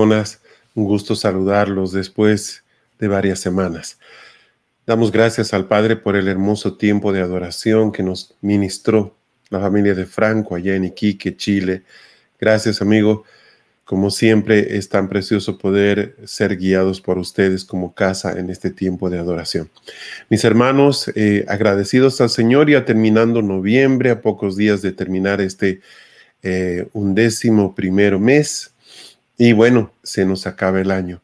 Un gusto saludarlos después de varias semanas. Damos gracias al Padre por el hermoso tiempo de adoración que nos ministró la familia de Franco allá en Iquique, Chile. Gracias, amigo. Como siempre, es tan precioso poder ser guiados por ustedes como casa en este tiempo de adoración. Mis hermanos, eh, agradecidos al Señor, ya terminando noviembre, a pocos días de terminar este eh, undécimo primero mes y bueno, se nos acaba el año.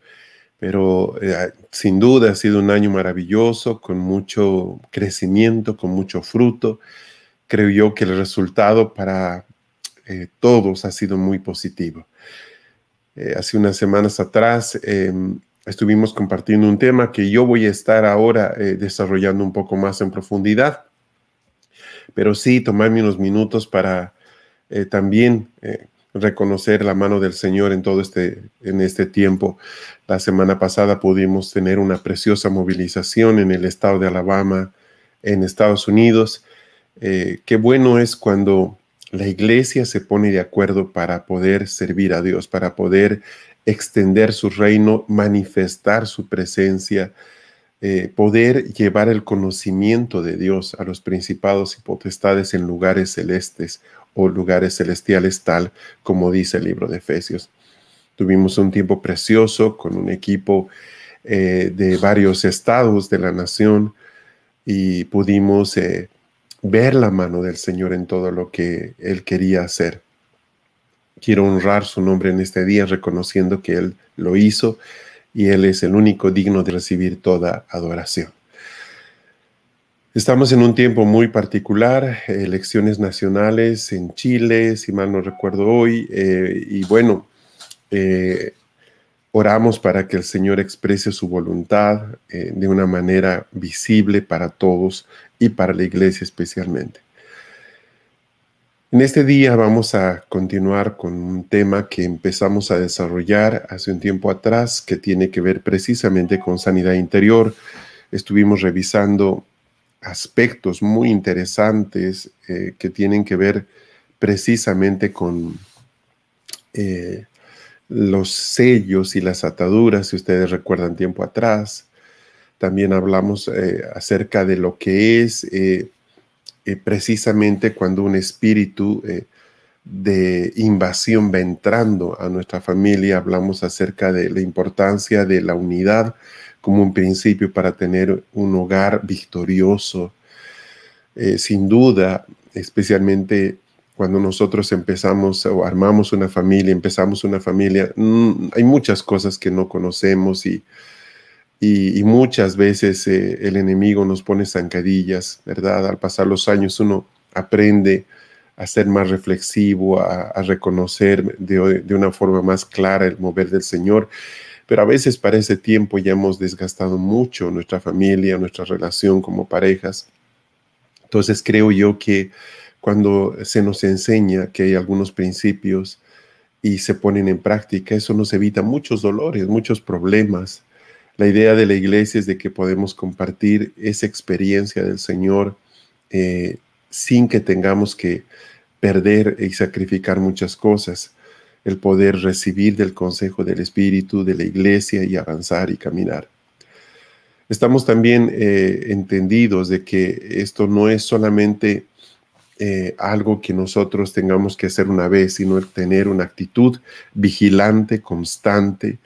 Pero eh, sin duda ha sido un año maravilloso, con mucho crecimiento, con mucho fruto. Creo yo que el resultado para eh, todos ha sido muy positivo. Eh, hace unas semanas atrás em, estuvimos compartiendo un tema que yo voy a estar ahora desarrollando un poco más en profundidad. Pero sí, tomarme unos minutos para también reconocer la mano del Señor en todo este, en este tiempo. La semana pasada pudimos tener una preciosa movilización en el estado de Alabama, en Estados Unidos. Eh, qué bueno es cuando la iglesia se pone de acuerdo para poder servir a Dios, para poder extender su reino, manifestar su presencia, eh, poder llevar el conocimiento de Dios a los principados y potestades en lugares celestes o lugares celestiales, tal como dice el libro de Efesios. Tuvimos un tiempo precioso con un equipo eh, de varios estados de la nación y pudimos eh, ver la mano del Señor en todo lo que Él quería hacer. Quiero honrar su nombre en este día, reconociendo que Él lo hizo y Él es el único digno de recibir toda adoración. Estamos en un tiempo muy particular, elecciones nacionales en Chile, si mal no recuerdo hoy, eh, y bueno, eh, oramos para que el Señor exprese su voluntad eh, de una manera visible para todos y para la iglesia especialmente. En este día vamos a continuar con un tema que empezamos a desarrollar hace un tiempo atrás que tiene que ver precisamente con sanidad interior. Estuvimos revisando aspectos muy interesantes eh, que tienen que ver precisamente con eh, los sellos y las ataduras, si ustedes recuerdan tiempo atrás. También hablamos eh, acerca de lo que es precisamente cuando un espíritu de invasión va entrando a nuestra familia. Hablamos acerca de la importancia de la unidad como un principio para tener un hogar victorioso. Eh, sin duda, especialmente cuando nosotros empezamos o armamos una familia, empezamos una familia, mm, hay muchas cosas que no conocemos y, y, muchas veces eh, el enemigo nos pone zancadillas, ¿verdad? Al pasar los años uno aprende a ser más reflexivo, a, reconocer de, de, una forma más clara el mover del Señor pero a veces para ese tiempo ya hemos desgastado mucho nuestra familia, nuestra relación como parejas. Entonces creo yo que cuando se nos enseña que hay algunos principios y se ponen en práctica, eso nos evita muchos dolores, muchos problemas. La idea de la iglesia es de que podemos compartir esa experiencia del Señor eh, sin que tengamos que perder y sacrificar muchas cosas el poder recibir del consejo del Espíritu, de la iglesia y avanzar y caminar. Estamos también eh, entendidos de que esto no es solamente eh, algo que nosotros tengamos que hacer una vez, sino tener una actitud vigilante, constante,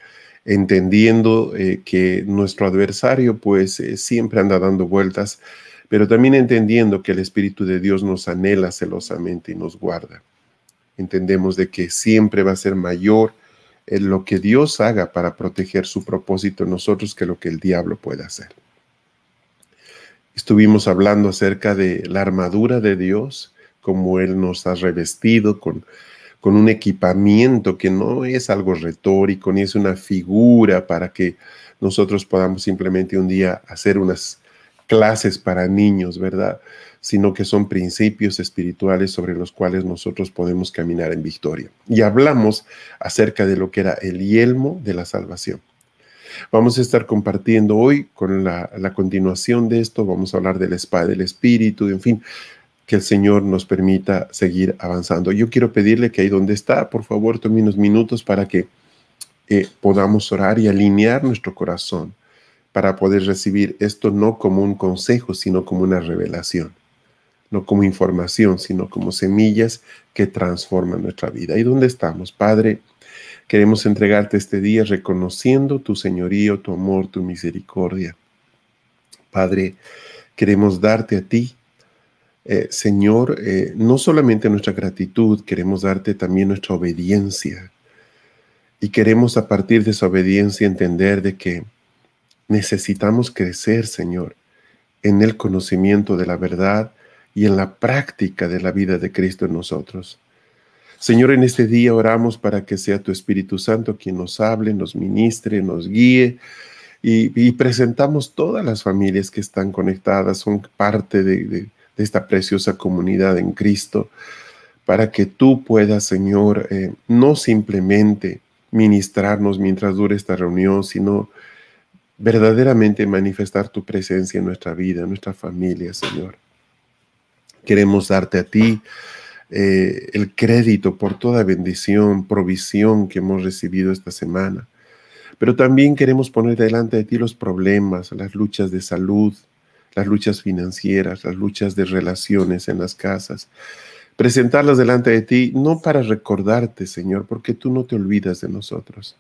entendiendo eh, que nuestro adversario pues siempre anda dando vueltas, pero también entendiendo que el Espíritu de Dios nos anhela celosamente y nos guarda entendemos de que siempre va a ser mayor en lo que Dios haga para proteger su propósito en nosotros que lo que el diablo pueda hacer. Estuvimos hablando acerca de la armadura de Dios, como Él nos ha revestido con, con un equipamiento que no es algo retórico, ni es una figura para que nosotros podamos simplemente un día hacer unas clases para niños, ¿verdad? Sino que son principios espirituales sobre los cuales nosotros podemos caminar en victoria. Y hablamos acerca de lo que era el yelmo de la salvación. Vamos a estar compartiendo hoy con la, continuación de esto, vamos a hablar de la espada del espíritu, en fin, que el Señor nos permita seguir avanzando. Yo quiero pedirle que ahí donde está, por favor, tome unos minutos para que eh, podamos orar y alinear nuestro corazón para poder recibir esto no como un consejo, sino como una revelación, no como información, sino como semillas que transforman nuestra vida. ¿Y dónde estamos? Padre, queremos entregarte este día reconociendo tu señorío, tu amor, tu misericordia. Padre, queremos darte a ti, eh, Señor, eh, no solamente nuestra gratitud, queremos darte también nuestra obediencia. Y queremos a partir de esa obediencia entender de que necesitamos crecer, Señor, en el conocimiento de la verdad y en la práctica de la vida de Cristo en nosotros. Señor, en este día oramos para que sea tu Espíritu Santo quien nos hable, nos ministre, nos guíe y, presentamos todas las familias que están conectadas, son parte de, esta preciosa comunidad en Cristo, para que tú puedas, Señor, eh, no simplemente ministrarnos mientras dure esta reunión, sino verdaderamente manifestar tu presencia en nuestra vida, en nuestra familia, Señor. Queremos darte a ti eh, el crédito por toda bendición, provisión que hemos recibido esta semana. Pero también queremos poner delante de ti los problemas, las luchas de salud, las luchas financieras, las luchas de relaciones en las casas. Presentarlas delante de ti, no para recordarte, Señor, porque tú no te olvidas de nosotros,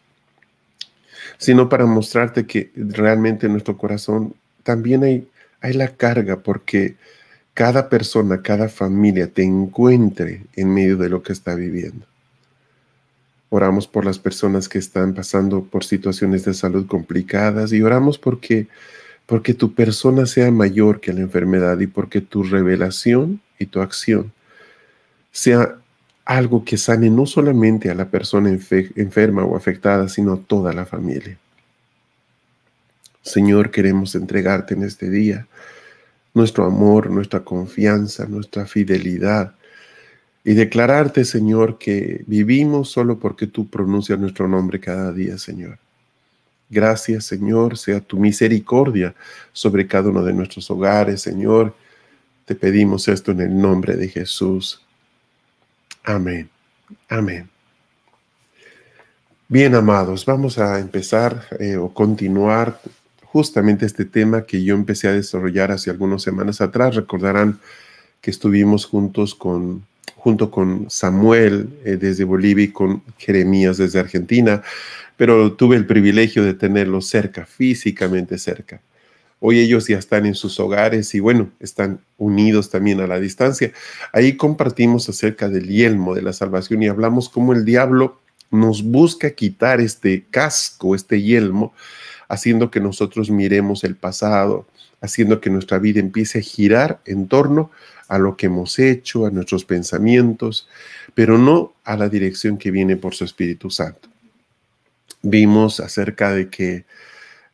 sino para mostrarte que realmente en nuestro corazón también hay, hay la carga, porque cada persona, cada familia te encuentre en medio de lo que está viviendo. Oramos por las personas que están pasando por situaciones de salud complicadas y oramos porque porque tu persona sea mayor que la enfermedad y porque tu revelación y tu acción sea algo que sane no solamente a la persona enferma o afectada, sino a toda la familia. Señor, queremos entregarte en este día nuestro amor, nuestra confianza, nuestra fidelidad y declararte, Señor, que vivimos solo porque tú pronuncias nuestro nombre cada día, Señor. Gracias, Señor, sea tu misericordia sobre cada uno de nuestros hogares, Señor. Te pedimos esto en el nombre de Jesús. Amén. Amén. Bien, amados, vamos a empezar eh, o continuar justamente este tema que yo empecé a desarrollar hace algunas semanas atrás. Recordarán que estuvimos juntos con junto con Samuel eh, desde Bolivia y con Jeremías desde Argentina, pero tuve el privilegio de tenerlos cerca, físicamente cerca. Hoy ellos ya están en sus hogares y bueno, están unidos también a la distancia. Ahí compartimos acerca del yelmo de la salvación y hablamos cómo el diablo nos busca quitar este casco, este yelmo, haciendo que nosotros miremos el pasado, haciendo que nuestra vida empiece a girar en torno a lo que hemos hecho, a nuestros pensamientos, pero no a la dirección que viene por su Espíritu Santo. Vimos acerca de que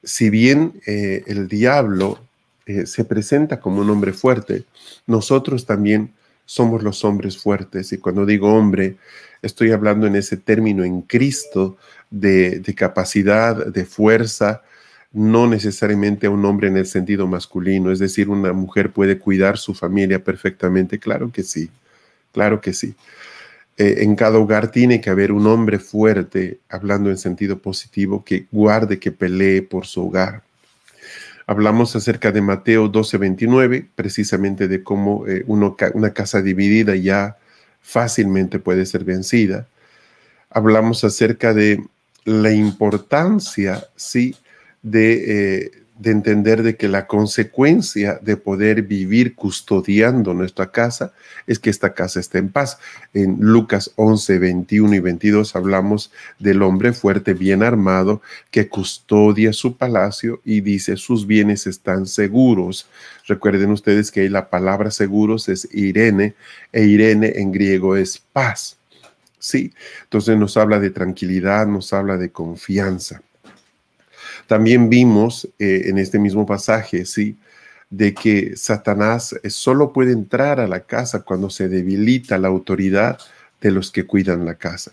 si bien eh, el diablo eh, se presenta como un hombre fuerte, nosotros también somos los hombres fuertes. Y cuando digo hombre, estoy hablando en ese término en Cristo de, capacidad, de fuerza, no necesariamente a un hombre en el sentido masculino, es decir, una mujer puede cuidar su familia perfectamente, claro que sí, claro que sí. Eh, en cada hogar tiene que haber un hombre fuerte, hablando en sentido positivo, que guarde, que pelee por su hogar. Hablamos acerca de Mateo 12:29, precisamente de cómo eh, una casa dividida ya fácilmente puede ser vencida. Hablamos acerca de la importancia, sí, eh, de, entender de que la consecuencia de poder vivir custodiando nuestra casa es que esta casa esté en paz. En Lucas 11, 21 y 22 hablamos del hombre fuerte, bien armado, que custodia su palacio y dice sus bienes están seguros. Recuerden ustedes que la palabra seguros es Irene e Irene en griego es paz. Sí, entonces nos habla de tranquilidad, nos habla de confianza. También vimos eh, en este mismo pasaje, ¿sí? de que Satanás eh, solo puede entrar a la casa cuando se debilita la autoridad de los que cuidan la casa.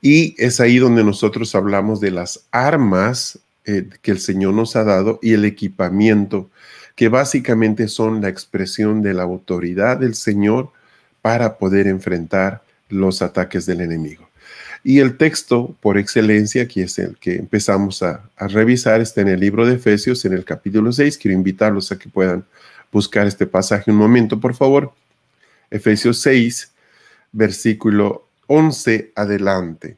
Y es ahí donde nosotros hablamos de las armas eh, que el Señor nos ha dado y el equipamiento, que básicamente son la expresión de la autoridad del Señor para poder enfrentar los ataques del enemigo. Y el texto por excelencia, que es el que empezamos a, revisar, está en el libro de Efesios, en el capítulo 6. Quiero invitarlos a que puedan buscar este pasaje un momento, por favor. Efesios 6, versículo 11 adelante.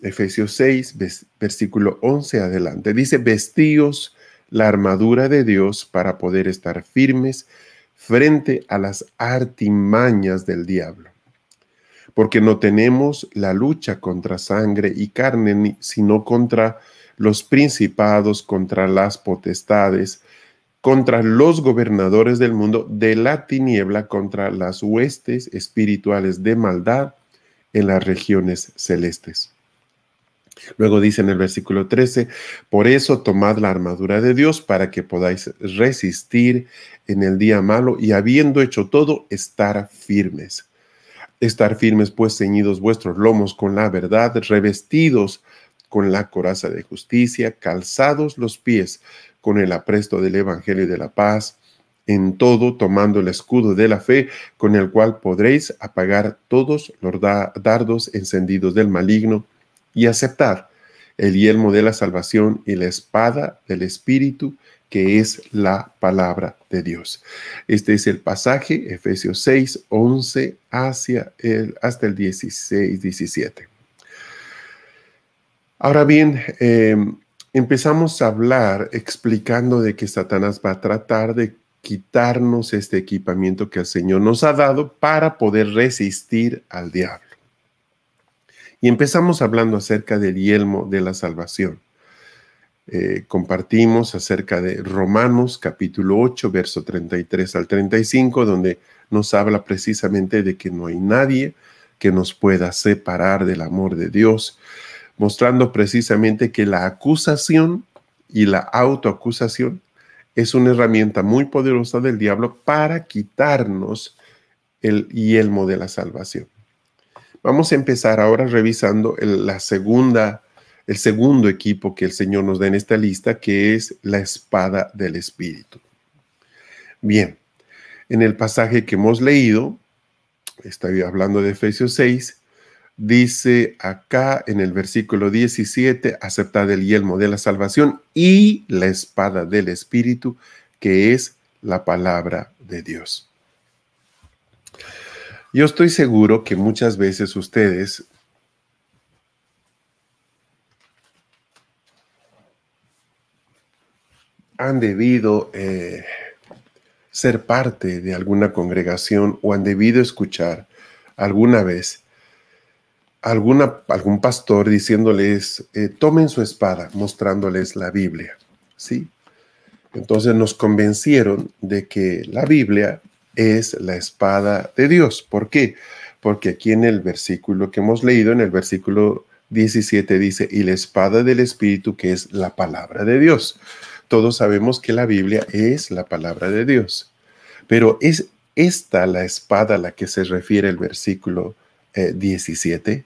Efesios 6, versículo 11 adelante. Dice, vestíos la armadura de Dios para poder estar firmes frente a las artimañas del diablo. Porque no tenemos la lucha contra sangre y carne, sino contra los principados, contra las potestades, contra los gobernadores del mundo de la tiniebla, contra las huestes espirituales de maldad en las regiones celestes. Luego dice en el versículo 13, por eso tomad la armadura de Dios para que podáis resistir en el día malo y habiendo hecho todo, estar firmes. Estar firmes pues ceñidos vuestros lomos con la verdad, revestidos con la coraza de justicia, calzados los pies con el apresto del Evangelio de la paz, en todo tomando el escudo de la fe, con el cual podréis apagar todos los dardos encendidos del maligno y aceptar el yelmo de la salvación y la espada del Espíritu, que es la palabra de Dios. Este es el pasaje, Efesios 6, 11 hacia el, hasta el 16, 17. Ahora bien, em, empezamos a hablar explicando de que Satanás va a tratar de quitarnos este equipamiento que el Señor nos ha dado para poder resistir al diablo. Y empezamos hablando acerca del yelmo de la salvación. Eh, compartimos acerca de Romanos capítulo 8, verso 33 al 35, donde nos habla precisamente de que no hay nadie que nos pueda separar del amor de Dios, mostrando precisamente que la acusación y la autoacusación es una herramienta muy poderosa del diablo para quitarnos el yelmo de la salvación. Vamos a empezar ahora revisando la segunda, el segundo equipo que el Señor nos da en esta lista, que es la espada del Espíritu. Bien, en el pasaje que hemos leído, estoy hablando de Efesios 6, dice acá en el versículo 17, aceptad el yelmo de la salvación y la espada del Espíritu, que es la palabra de Dios. Yo estoy seguro que muchas veces ustedes han debido eh, ser parte de alguna congregación o han debido escuchar alguna vez alguna, algún pastor diciéndoles, eh, tomen su espada, mostrándoles la Biblia. ¿sí? Entonces nos convencieron de que la Biblia es la espada de Dios. ¿Por qué? Porque aquí en el versículo que hemos leído, en el versículo 17 dice, y la espada del Espíritu que es la palabra de Dios. Todos sabemos que la Biblia es la palabra de Dios, pero ¿es esta la espada a la que se refiere el versículo 17? Eh,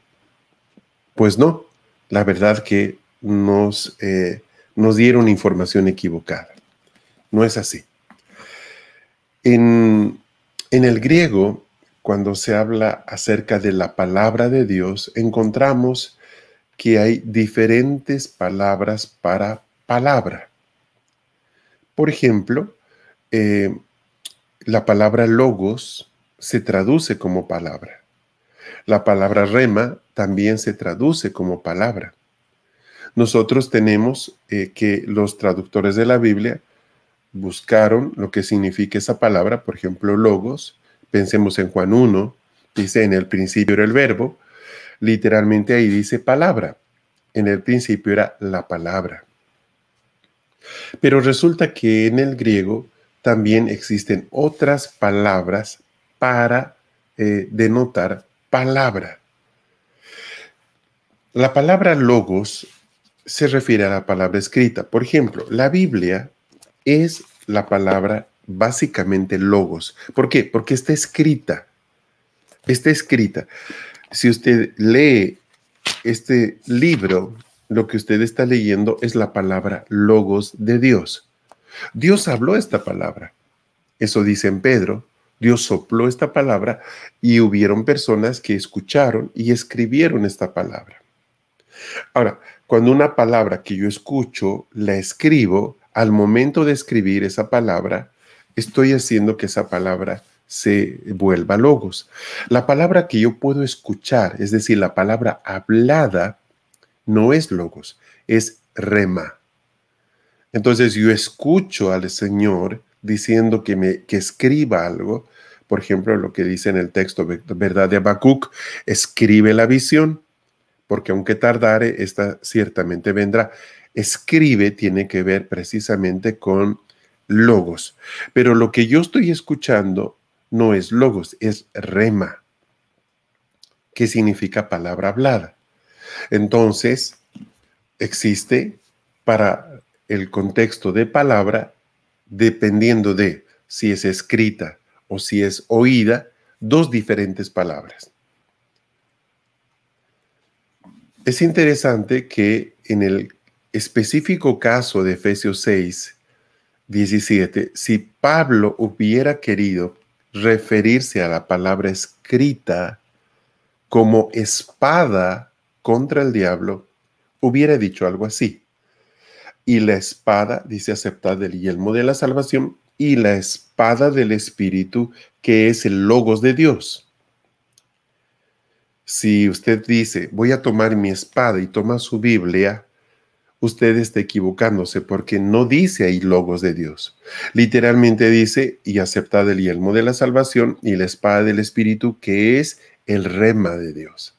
pues no, la verdad que nos, eh, nos dieron información equivocada. No es así. En, en el griego, cuando se habla acerca de la palabra de Dios, encontramos que hay diferentes palabras para palabra. Por ejemplo, eh, la palabra logos se traduce como palabra. La palabra rema también se traduce como palabra. Nosotros tenemos eh, que los traductores de la Biblia buscaron lo que significa esa palabra, por ejemplo, logos. Pensemos en Juan 1, dice en el principio era el verbo, literalmente ahí dice palabra. En el principio era la palabra. Pero resulta que en el griego también existen otras palabras para eh, denotar palabra. La palabra logos se refiere a la palabra escrita. Por ejemplo, la Biblia es la palabra básicamente logos. ¿Por qué? Porque está escrita. Está escrita. Si usted lee este libro, lo que usted está leyendo es la palabra logos de Dios. Dios habló esta palabra. Eso dice en Pedro Dios sopló esta palabra y hubieron personas que escucharon y escribieron esta palabra. Ahora, cuando una palabra que yo escucho la escribo, al momento de escribir esa palabra, estoy haciendo que esa palabra se vuelva logos. La palabra que yo puedo escuchar, es decir, la palabra hablada, no es logos, es rema. Entonces yo escucho al Señor diciendo que me que escriba algo, por ejemplo, lo que dice en el texto, ¿verdad? De Habacuc, escribe la visión, porque aunque tardare, esta ciertamente vendrá. Escribe tiene que ver precisamente con logos, pero lo que yo estoy escuchando no es logos, es rema, que significa palabra hablada. Entonces, existe para el contexto de palabra, dependiendo de si es escrita o si es oída, dos diferentes palabras. Es interesante que en el específico caso de Efesios 6, 17, si Pablo hubiera querido referirse a la palabra escrita como espada contra el diablo, hubiera dicho algo así. Y la espada, dice aceptar el yelmo de la salvación, y la espada del Espíritu, que es el logos de Dios. Si usted dice, voy a tomar mi espada y toma su Biblia, usted está equivocándose porque no dice ahí logos de Dios. Literalmente dice, y aceptad el yelmo de la salvación y la espada del Espíritu, que es el rema de Dios.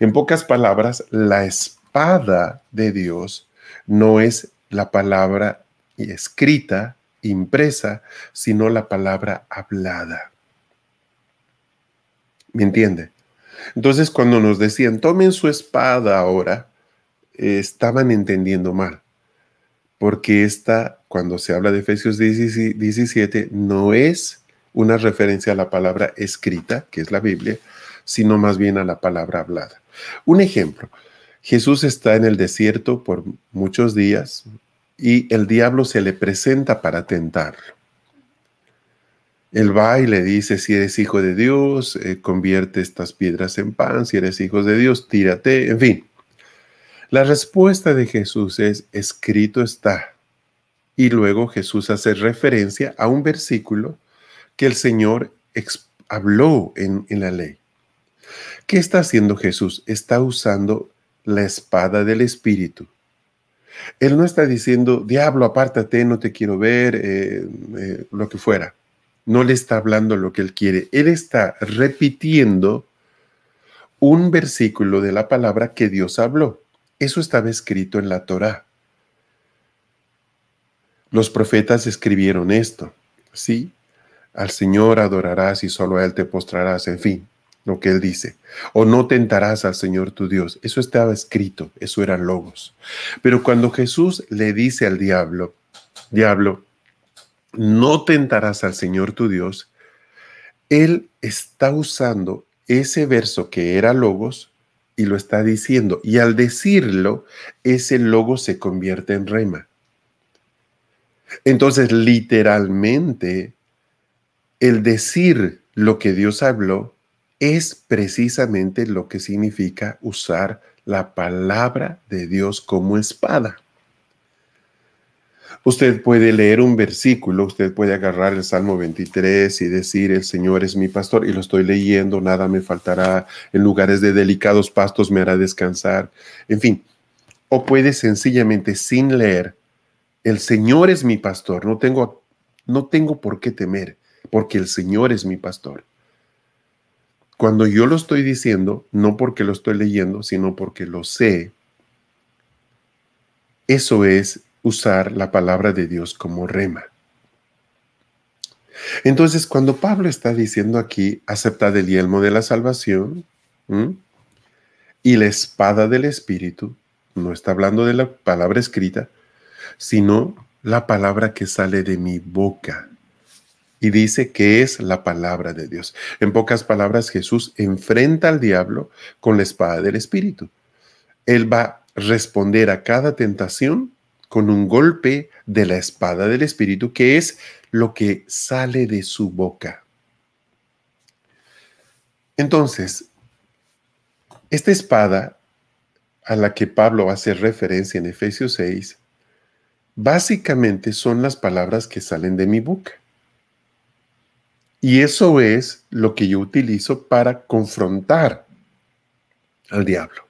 En pocas palabras, la espada de Dios no es la palabra escrita, impresa, sino la palabra hablada. ¿Me entiende? Entonces, cuando nos decían, tomen su espada ahora, estaban entendiendo mal, porque esta, cuando se habla de Efesios 17, no es una referencia a la palabra escrita, que es la Biblia, sino más bien a la palabra hablada. Un ejemplo, Jesús está en el desierto por muchos días y el diablo se le presenta para tentarlo. Él va y le dice, si eres hijo de Dios, eh, convierte estas piedras en pan, si eres hijo de Dios, tírate, en fin. La respuesta de Jesús es, escrito está. Y luego Jesús hace referencia a un versículo que el Señor habló en, en la ley. ¿Qué está haciendo Jesús? Está usando la espada del Espíritu. Él no está diciendo, diablo, apártate, no te quiero ver, eh, eh, lo que fuera. No le está hablando lo que él quiere. Él está repitiendo un versículo de la palabra que Dios habló. Eso estaba escrito en la Torá. Los profetas escribieron esto, ¿sí? Al Señor adorarás y solo a Él te postrarás, en fin, lo que Él dice. O no tentarás al Señor tu Dios. Eso estaba escrito, eso eran logos. Pero cuando Jesús le dice al diablo, diablo, no tentarás al Señor tu Dios, Él está usando ese verso que era logos y lo está diciendo. Y al decirlo, ese logo se convierte en rema. Entonces, literalmente, el decir lo que Dios habló es precisamente lo que significa usar la palabra de Dios como espada. Usted puede leer un versículo, usted puede agarrar el Salmo 23 y decir, el Señor es mi pastor, y lo estoy leyendo, nada me faltará, en lugares de delicados pastos me hará descansar, en fin. O puede sencillamente, sin leer, el Señor es mi pastor, no tengo, no tengo por qué temer, porque el Señor es mi pastor. Cuando yo lo estoy diciendo, no porque lo estoy leyendo, sino porque lo sé, eso es usar la palabra de Dios como rema. Entonces, cuando Pablo está diciendo aquí, aceptad el yelmo de la salvación y la espada del Espíritu, no está hablando de la palabra escrita, sino la palabra que sale de mi boca. Y dice que es la palabra de Dios. En pocas palabras, Jesús enfrenta al diablo con la espada del Espíritu. Él va a responder a cada tentación con un golpe de la espada del Espíritu, que es lo que sale de su boca. Entonces, esta espada a la que Pablo hace referencia en Efesios 6, básicamente son las palabras que salen de mi boca. Y eso es lo que yo utilizo para confrontar al diablo.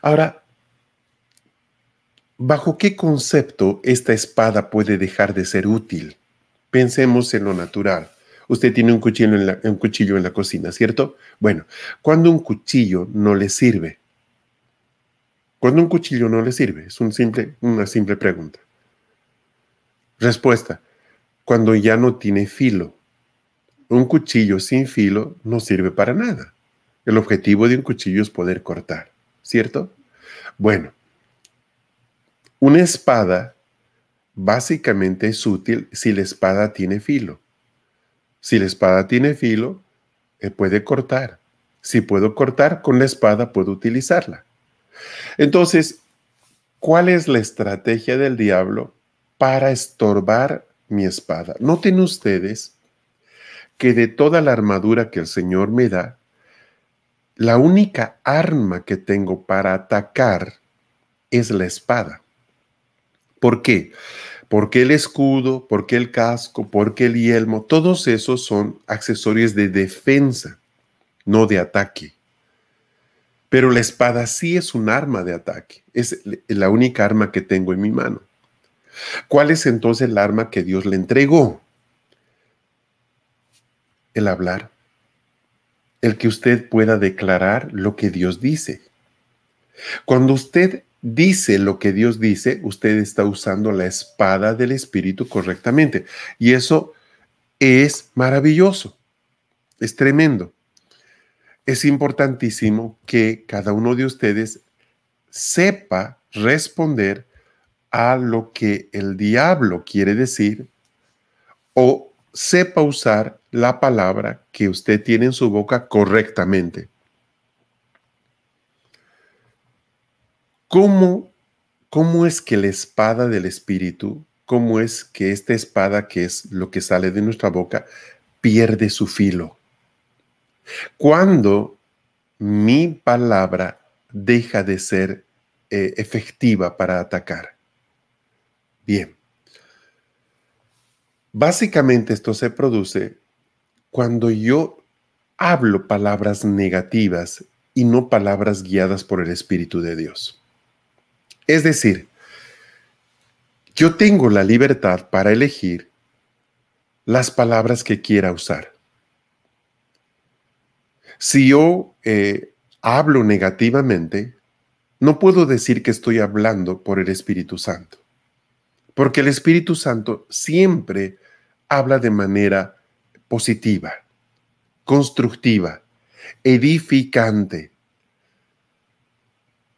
Ahora, ¿bajo qué concepto esta espada puede dejar de ser útil? Pensemos en lo natural. Usted tiene un cuchillo, en la, cocina, ¿cierto? Bueno, cuando un cuchillo no le sirve, cuando un cuchillo no le sirve, es una simple pregunta. Respuesta, cuando ya no tiene filo. Un cuchillo sin filo no sirve para nada. El objetivo de un cuchillo es poder cortar, ¿cierto? Bueno, una espada básicamente es útil si la espada tiene filo. Si la espada tiene filo, eh, puede cortar. Si puedo cortar con la espada, puedo utilizarla. Entonces, ¿cuál es la estrategia del diablo para estorbar mi espada? Noten ustedes que de toda la armadura que el Señor me da, la única arma que tengo para atacar es la espada. ¿Por qué? Porque el escudo, porque el casco, porque el yelmo, todos esos son accesorios de defensa, no de ataque. Pero la espada sí es un arma de ataque, es la única arma que tengo en mi mano. ¿Cuál es entonces el arma que Dios le entregó? El hablar, el que usted pueda declarar lo que Dios dice. Cuando usted dice lo que Dios dice, usted está usando la espada del Espíritu correctamente. Y eso es maravilloso, es tremendo. Es importantísimo que cada uno de ustedes sepa responder a lo que el diablo quiere decir o sepa usar la palabra que usted tiene en su boca correctamente. ¿Cómo, ¿Cómo es que la espada del Espíritu, cómo es que esta espada, que es lo que sale de nuestra boca, pierde su filo? Cuando mi palabra deja de ser eh, efectiva para atacar. Bien. Básicamente esto se produce cuando yo hablo palabras negativas y no palabras guiadas por el Espíritu de Dios. Es decir, yo tengo la libertad para elegir las palabras que quiera usar. Si yo eh, hablo negativamente, no puedo decir que estoy hablando por el Espíritu Santo, porque el Espíritu Santo siempre habla de manera positiva, constructiva, edificante,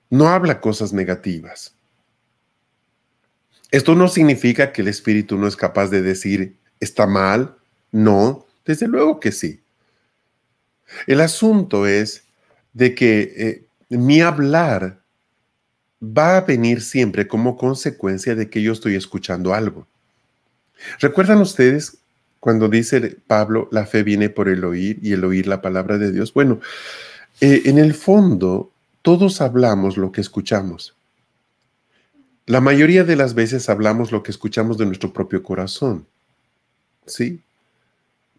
no habla cosas negativas. Esto no significa que el espíritu no es capaz de decir está mal, no, desde luego que sí. El asunto es de que eh, mi hablar va a venir siempre como consecuencia de que yo estoy escuchando algo. ¿Recuerdan ustedes cuando dice Pablo, la fe viene por el oír y el oír la palabra de Dios? Bueno, eh, en el fondo, todos hablamos lo que escuchamos. La mayoría de las veces hablamos lo que escuchamos de nuestro propio corazón. ¿Sí?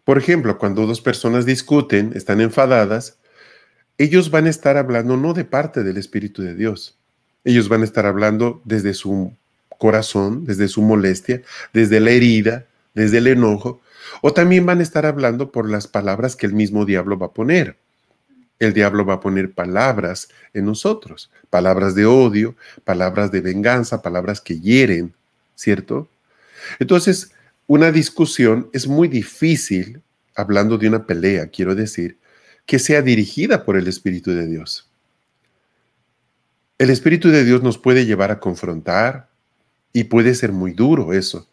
Por ejemplo, cuando dos personas discuten, están enfadadas, ellos van a estar hablando no de parte del Espíritu de Dios. Ellos van a estar hablando desde su corazón, desde su molestia, desde la herida, desde el enojo, o también van a estar hablando por las palabras que el mismo diablo va a poner el diablo va a poner palabras en nosotros, palabras de odio, palabras de venganza, palabras que hieren, ¿cierto? Entonces, una discusión es muy difícil, hablando de una pelea, quiero decir, que sea dirigida por el Espíritu de Dios. El Espíritu de Dios nos puede llevar a confrontar y puede ser muy duro eso,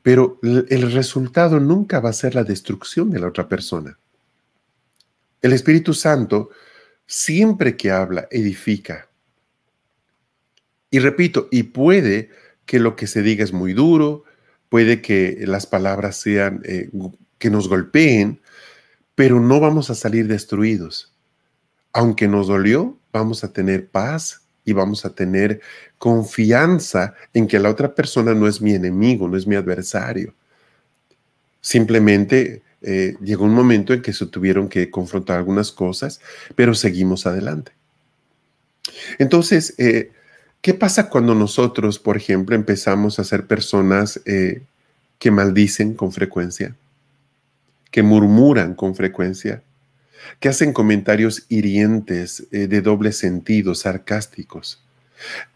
pero el resultado nunca va a ser la destrucción de la otra persona. El Espíritu Santo, siempre que habla, edifica. Y repito, y puede que lo que se diga es muy duro, puede que las palabras sean eh, que nos golpeen, pero no vamos a salir destruidos. Aunque nos dolió, vamos a tener paz y vamos a tener confianza en que la otra persona no es mi enemigo, no es mi adversario. Simplemente eh, llegó un momento en que se tuvieron que confrontar algunas cosas, pero seguimos adelante. Entonces, eh, ¿qué pasa cuando nosotros, por ejemplo, empezamos a ser personas eh, que maldicen con frecuencia, que murmuran con frecuencia, que hacen comentarios hirientes, de doble sentido, sarcásticos?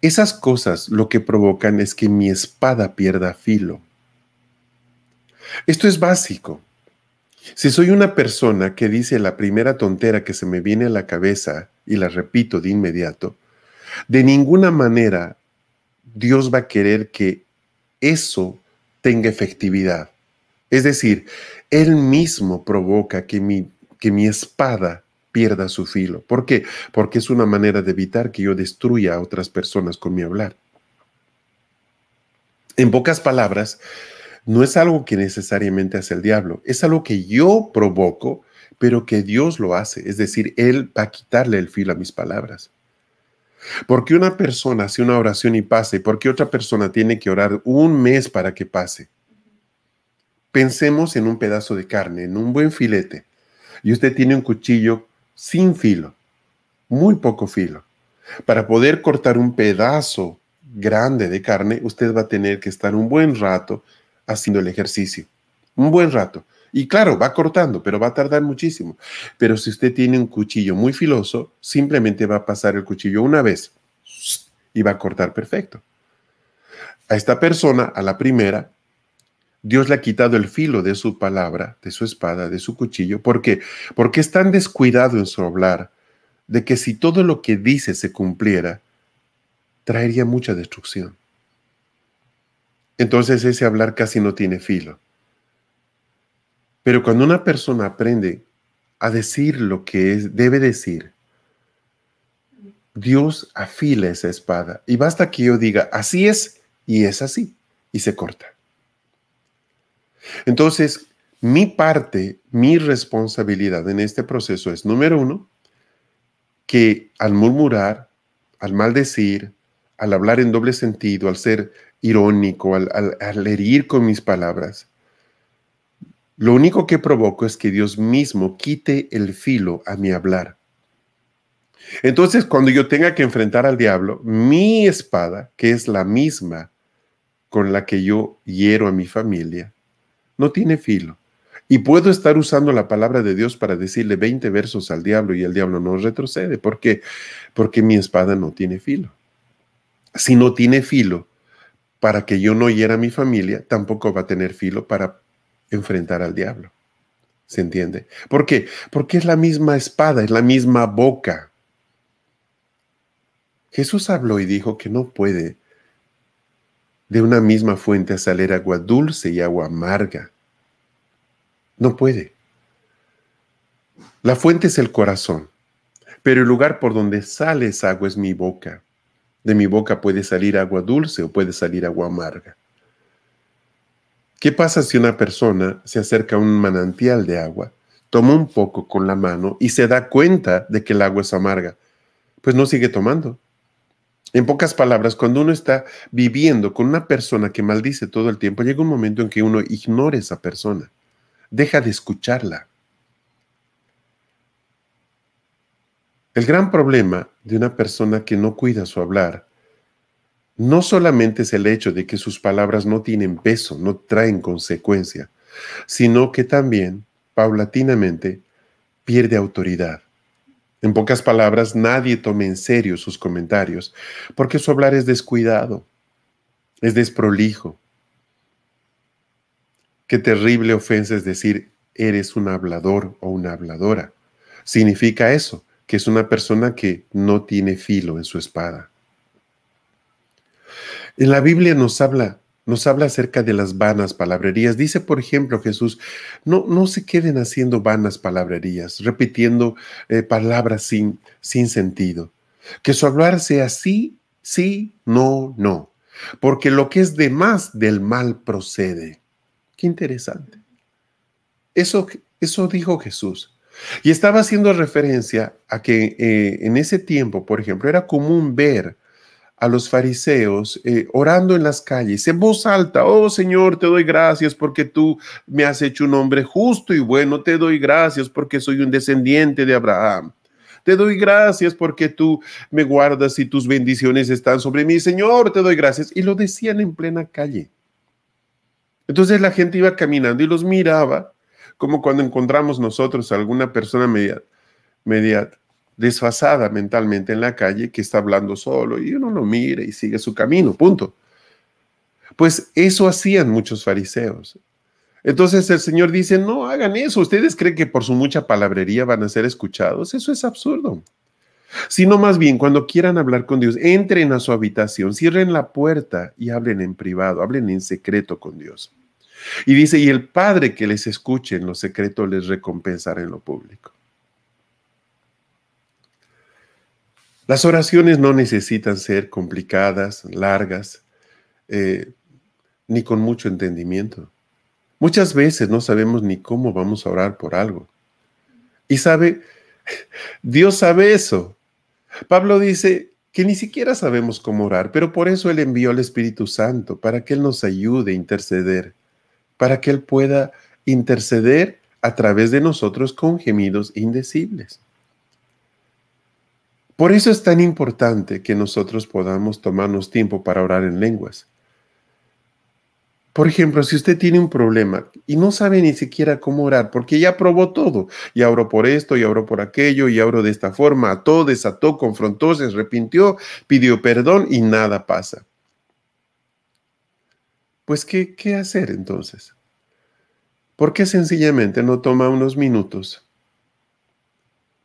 Esas cosas lo que provocan es que mi espada pierda filo. Esto es básico. Si soy una persona que dice la primera tontera que se me viene a la cabeza y la repito de inmediato, de ninguna manera Dios va a querer que eso tenga efectividad. Es decir, Él mismo provoca que mi, que mi espada pierda su filo. ¿Por qué? Porque es una manera de evitar que yo destruya a otras personas con mi hablar. En pocas palabras, no es algo que necesariamente hace el diablo, es algo que yo provoco, pero que Dios lo hace. Es decir, Él va a quitarle el filo a mis palabras. Porque una persona hace una oración y pase, porque otra persona tiene que orar un mes para que pase. Pensemos en un pedazo de carne, en un buen filete, y usted tiene un cuchillo sin filo, muy poco filo. Para poder cortar un pedazo grande de carne, usted va a tener que estar un buen rato haciendo el ejercicio. Un buen rato. Y claro, va cortando, pero va a tardar muchísimo. Pero si usted tiene un cuchillo muy filoso, simplemente va a pasar el cuchillo una vez y va a cortar perfecto. A esta persona, a la primera, Dios le ha quitado el filo de su palabra, de su espada, de su cuchillo. ¿Por qué? Porque es tan descuidado en su hablar de que si todo lo que dice se cumpliera, traería mucha destrucción entonces ese hablar casi no tiene filo. Pero cuando una persona aprende a decir lo que es, debe decir, Dios afila esa espada y basta que yo diga, así es y es así, y se corta. Entonces, mi parte, mi responsabilidad en este proceso es, número uno, que al murmurar, al maldecir, al hablar en doble sentido, al ser irónico, al, herir con mis palabras, lo único que provoco es que Dios mismo quite el filo a mi hablar. Entonces, cuando yo tenga que enfrentar al diablo, mi espada, que es la misma con la que yo hiero a mi familia, no tiene filo. Y puedo estar usando la palabra de Dios para decirle 20 versos al diablo y el diablo no retrocede. ¿Por qué? Porque mi espada no tiene filo. Si no tiene filo, para que yo no hiera a mi familia, tampoco va a tener filo para enfrentar al diablo. ¿Se entiende? ¿Por qué? Porque es la misma espada, es la misma boca. Jesús habló y dijo que no puede de una misma fuente salir agua dulce y agua amarga. No puede. La fuente es el corazón, pero el lugar por donde sale esa agua es mi boca. De mi boca puede salir agua dulce o puede salir agua amarga. ¿Qué pasa si una persona se acerca a un manantial de agua, toma un poco con la mano y se da cuenta de que el agua es amarga? Pues no sigue tomando. En pocas palabras, cuando uno está viviendo con una persona que maldice todo el tiempo, llega un momento en que uno ignora esa persona, deja de escucharla. El gran problema de una persona que no cuida su hablar no solamente es el hecho de que sus palabras no tienen peso, no traen consecuencia, sino que también, paulatinamente, pierde autoridad. En pocas palabras, nadie tome en serio sus comentarios, porque su hablar es descuidado, es desprolijo. Qué terrible ofensa es decir, eres un hablador o una habladora. Significa eso, que es una persona que no tiene filo en su espada. En la Biblia nos habla, nos habla acerca de las vanas palabrerías. Dice, por ejemplo, Jesús, no, no se queden haciendo vanas palabrerías, repitiendo eh, palabras sin, sin sentido. Que su hablar sea sí, sí, no, no. Porque lo que es de más del mal procede. Qué interesante. Eso Eso dijo Jesús. Y estaba haciendo referencia a que eh, en ese tiempo, por ejemplo, era común ver a los fariseos eh, orando en las calles en voz alta, oh Señor, te doy gracias porque tú me has hecho un hombre justo y bueno, te doy gracias porque soy un descendiente de Abraham. Te doy gracias porque tú me guardas y tus bendiciones están sobre mí. Señor, te doy gracias. Y lo decían en plena calle. Entonces la gente iba caminando y los miraba, como cuando encontramos nosotros a alguna persona media, media desfasada mentalmente en la calle que está hablando solo y uno lo mira y sigue su camino, punto. Pues eso hacían muchos fariseos. Entonces el Señor dice, no hagan eso. ¿Ustedes creen que por su mucha palabrería van a ser escuchados? Eso es absurdo. Sino más bien, cuando quieran hablar con Dios, entren a su habitación, cierren la puerta y hablen en privado, hablen en secreto con Dios. Y dice, y el Padre que les escuche en lo secreto les recompensará en lo público. Las oraciones no necesitan ser complicadas, largas, eh, ni con mucho entendimiento. Muchas veces no sabemos ni cómo vamos a orar por algo. Y sabe, Dios sabe eso. Pablo dice que ni siquiera sabemos cómo orar, pero por eso Él envió al Espíritu Santo, para que Él nos ayude a interceder, para que Él pueda interceder a través de nosotros con gemidos indecibles. Por eso es tan importante que nosotros podamos tomarnos tiempo para orar en lenguas. Por ejemplo, si usted tiene un problema y no sabe ni siquiera cómo orar, porque ya probó todo, y oró por esto, y oró por aquello, y oró de esta forma, ató, desató, confrontó, se arrepintió, pidió perdón y nada pasa. Pues, ¿qué, qué hacer entonces? ¿Por qué sencillamente no toma unos minutos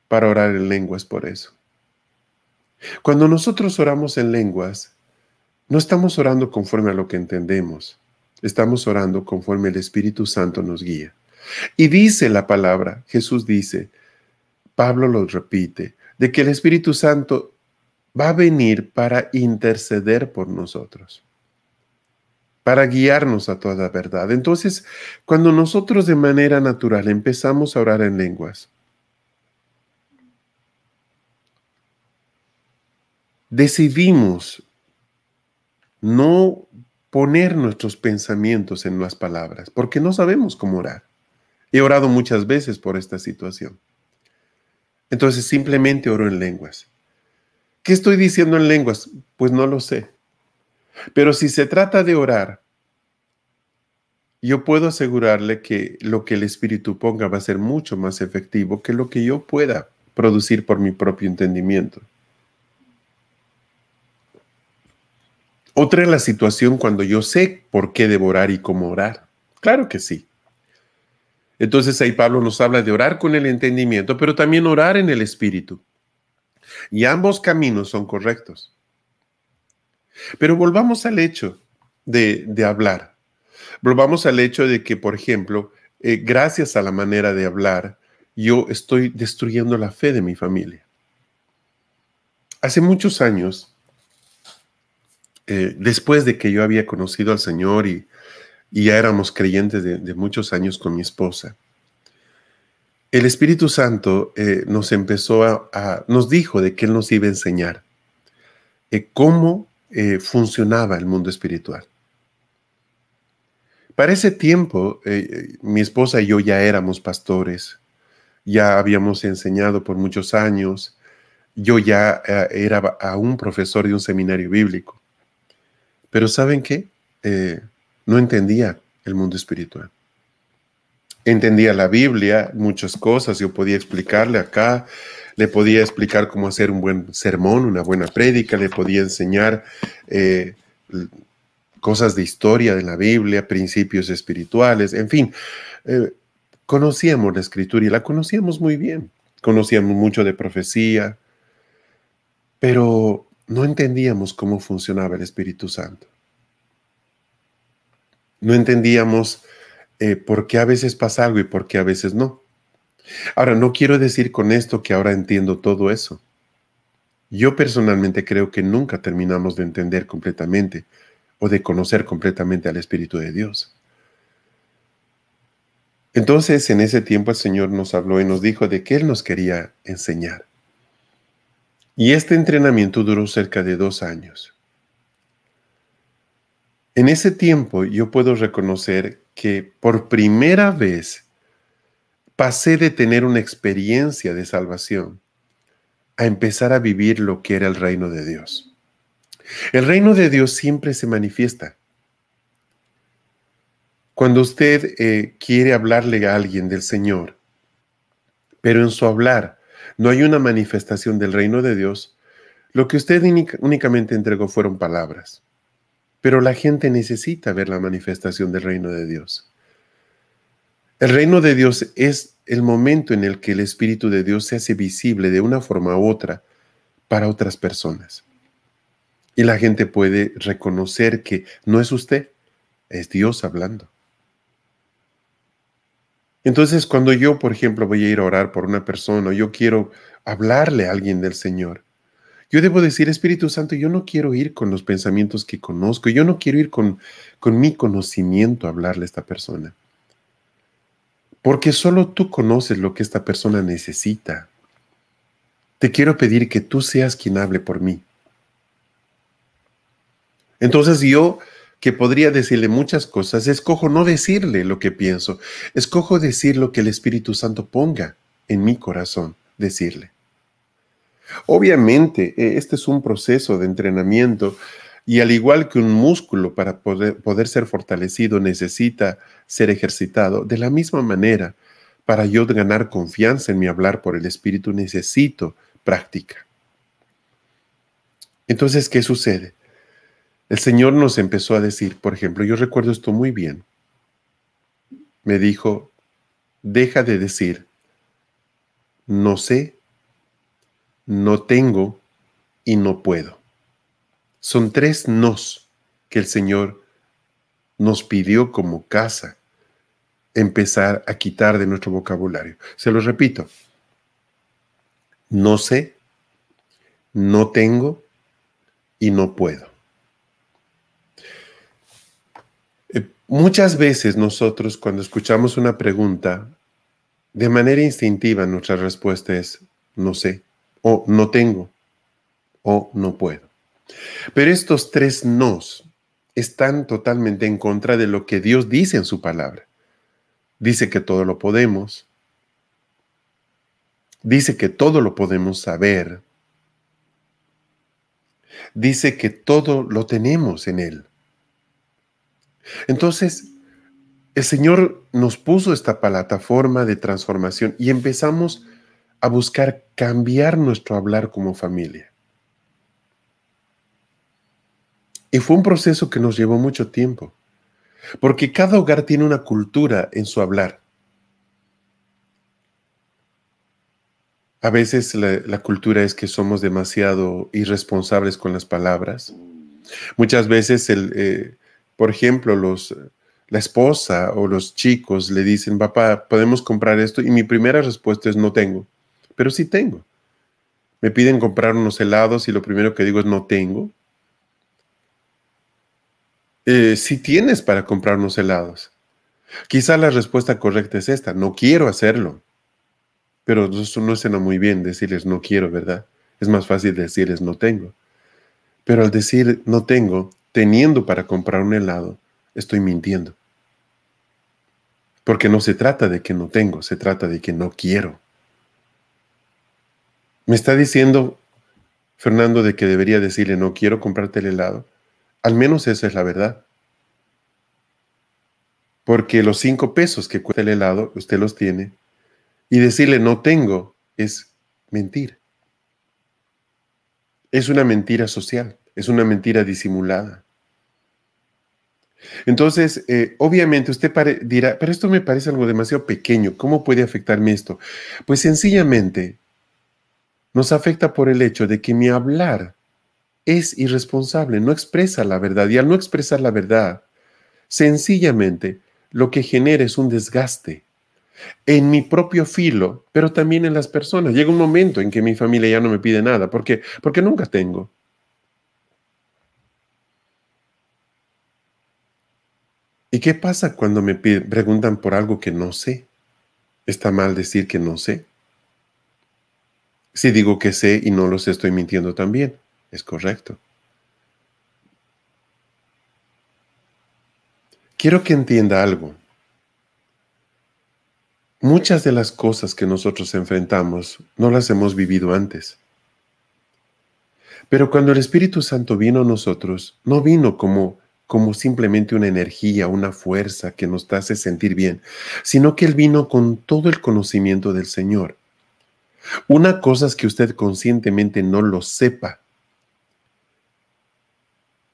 para orar en lenguas por eso? Cuando nosotros oramos en lenguas, no estamos orando conforme a lo que entendemos, estamos orando conforme el Espíritu Santo nos guía. Y dice la palabra, Jesús dice, Pablo lo repite, de que el Espíritu Santo va a venir para interceder por nosotros, para guiarnos a toda verdad. Entonces, cuando nosotros de manera natural empezamos a orar en lenguas, decidimos no poner nuestros pensamientos en las palabras, porque no sabemos cómo orar. He orado muchas veces por esta situación. Entonces simplemente oro en lenguas. ¿Qué estoy diciendo en lenguas? Pues no lo sé. Pero si se trata de orar, yo puedo asegurarle que lo que el Espíritu ponga va a ser mucho más efectivo que lo que yo pueda producir por mi propio entendimiento. Otra es la situación cuando yo sé por qué devorar y cómo orar. Claro que sí. Entonces ahí Pablo nos habla de orar con el entendimiento, pero también orar en el espíritu. Y ambos caminos son correctos. Pero volvamos al hecho de, hablar. Volvamos al hecho de que, por ejemplo, eh, gracias a la manera de hablar, yo estoy destruyendo la fe de mi familia. Hace muchos años, eh, después de que yo había conocido al Señor y, ya éramos creyentes de, muchos años con mi esposa, el Espíritu Santo eh, nos empezó a, nos dijo de que Él nos iba a enseñar eh, cómo funcionaba el mundo espiritual. Para ese tiempo, mi esposa y yo ya éramos pastores, ya habíamos enseñado por muchos años, yo ya era a un profesor de un seminario bíblico. Pero ¿saben qué? Eh, no entendía el mundo espiritual. Entendía la Biblia, muchas cosas, yo podía explicarle acá, le podía explicar cómo hacer un buen sermón, una buena prédica, le podía enseñar eh, cosas de historia de la Biblia, principios espirituales, en fin, eh, conocíamos la escritura y la conocíamos muy bien, conocíamos mucho de profecía, pero no entendíamos cómo funcionaba el Espíritu Santo. No entendíamos eh, por qué a veces pasa algo y por qué a veces no. Ahora, no quiero decir con esto que ahora entiendo todo eso. Yo personalmente creo que nunca terminamos de entender completamente o de conocer completamente al Espíritu de Dios. Entonces, en ese tiempo el Señor nos habló y nos dijo de que Él nos quería enseñar. Y este entrenamiento duró cerca de dos años. En ese tiempo yo puedo reconocer que por primera vez pasé de tener una experiencia de salvación a empezar a vivir lo que era el reino de Dios. El reino de Dios siempre se manifiesta. Cuando usted eh, quiere hablarle a alguien del Señor, pero en su hablar no hay una manifestación del reino de Dios, lo que usted únicamente entregó fueron palabras. Pero la gente necesita ver la manifestación del reino de Dios. El reino de Dios es el momento en el que el Espíritu de Dios se hace visible de una forma u otra para otras personas. Y la gente puede reconocer que no es usted, es Dios hablando. Entonces, cuando yo, por ejemplo, voy a ir a orar por una persona, o yo quiero hablarle a alguien del Señor, yo debo decir, Espíritu Santo, yo no quiero ir con los pensamientos que conozco, yo no quiero ir con, con mi conocimiento a hablarle a esta persona. Porque solo tú conoces lo que esta persona necesita. Te quiero pedir que tú seas quien hable por mí. Entonces yo, que podría decirle muchas cosas, escojo no decirle lo que pienso, escojo decir lo que el Espíritu Santo ponga en mi corazón, decirle. Obviamente, e, este es un proceso de entrenamiento y al igual que un músculo para poder, poder, ser fortalecido necesita ser ejercitado, de la misma manera, para yo ganar confianza en mi hablar por el Espíritu necesito práctica. Entonces, ¿qué sucede? El Señor nos empezó a decir, por ejemplo, yo recuerdo esto muy bien, me dijo, deja de decir, no sé no tengo y no puedo. Son tres nos que el Señor nos pidió como casa empezar a quitar de nuestro vocabulario. Se lo repito. No sé, no tengo y no puedo. Eh, muchas veces nosotros cuando escuchamos una pregunta, de manera instintiva nuestra respuesta es no sé, o no tengo, o no puedo. Pero estos tres nos están totalmente en contra de lo que Dios dice en su palabra. Dice que todo lo podemos. Dice que todo lo podemos saber. Dice que todo lo tenemos en Él. Entonces, el Señor nos puso esta plataforma de transformación y empezamos a buscar cambiar nuestro hablar como familia. Y fue un proceso que nos llevó mucho tiempo, porque cada hogar tiene una cultura en su hablar. A veces la, cultura es que somos demasiado irresponsables con las palabras. Muchas veces, el, eh, por ejemplo, los, la esposa o los chicos le dicen, papá, podemos comprar esto, y mi primera respuesta es no tengo pero sí tengo. Me piden comprar unos helados y lo primero que digo es no tengo. Eh, si tienes para comprar unos helados. Quizá la respuesta correcta es esta, no quiero hacerlo. Pero eso no suena muy bien decirles no quiero, ¿verdad? Es más fácil decirles no tengo. Pero al decir no tengo, teniendo para comprar un helado, estoy mintiendo. Porque no se trata de que no tengo, se trata de que no quiero. Me está diciendo Fernando de que debería decirle, no quiero comprarte el helado. Al menos esa es la verdad. Porque los cinco pesos que cuesta el helado, usted los tiene. Y decirle no tengo es mentir. Es una mentira social, es una mentira disimulada. Entonces, eh, obviamente usted dirá, pero esto me parece algo demasiado pequeño, ¿cómo puede afectarme esto? Pues sencillamente nos afecta por el hecho de que mi hablar es irresponsable, no expresa la verdad. Y al no expresar la verdad, sencillamente lo que genera es un desgaste en mi propio filo, pero también en las personas. Llega un momento en que mi familia ya no me pide nada. ¿Por qué? Porque nunca tengo. ¿Y qué pasa cuando me preguntan por algo que no sé? ¿Está mal decir que no sé? Si digo que sé y no los estoy mintiendo también, es correcto. Quiero que entienda algo. Muchas de las cosas que nosotros enfrentamos no las hemos vivido antes. Pero cuando el Espíritu Santo vino a nosotros, no vino como, como simplemente una energía, una fuerza que nos hace sentir bien, sino que Él vino con todo el conocimiento del Señor. Una cosa es que usted conscientemente no lo sepa,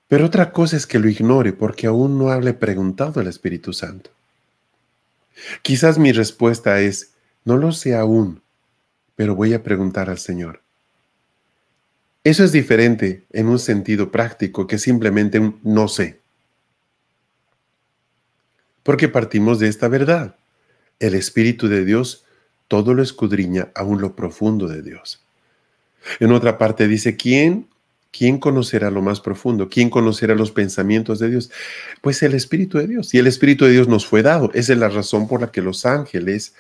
pero otra cosa es que lo ignore porque aún no hable preguntado al Espíritu Santo. Quizás mi respuesta es, no lo sé aún, pero voy a preguntar al Señor. Eso es diferente en un sentido práctico que simplemente un no sé. Porque partimos de esta verdad. El Espíritu de Dios todo lo escudriña aún lo profundo de Dios. En otra parte dice, ¿quién ¿Quién conocerá lo más profundo? ¿Quién conocerá los pensamientos de Dios? Pues el Espíritu de Dios. Y el Espíritu de Dios nos fue dado. Esa es la razón por la que los ángeles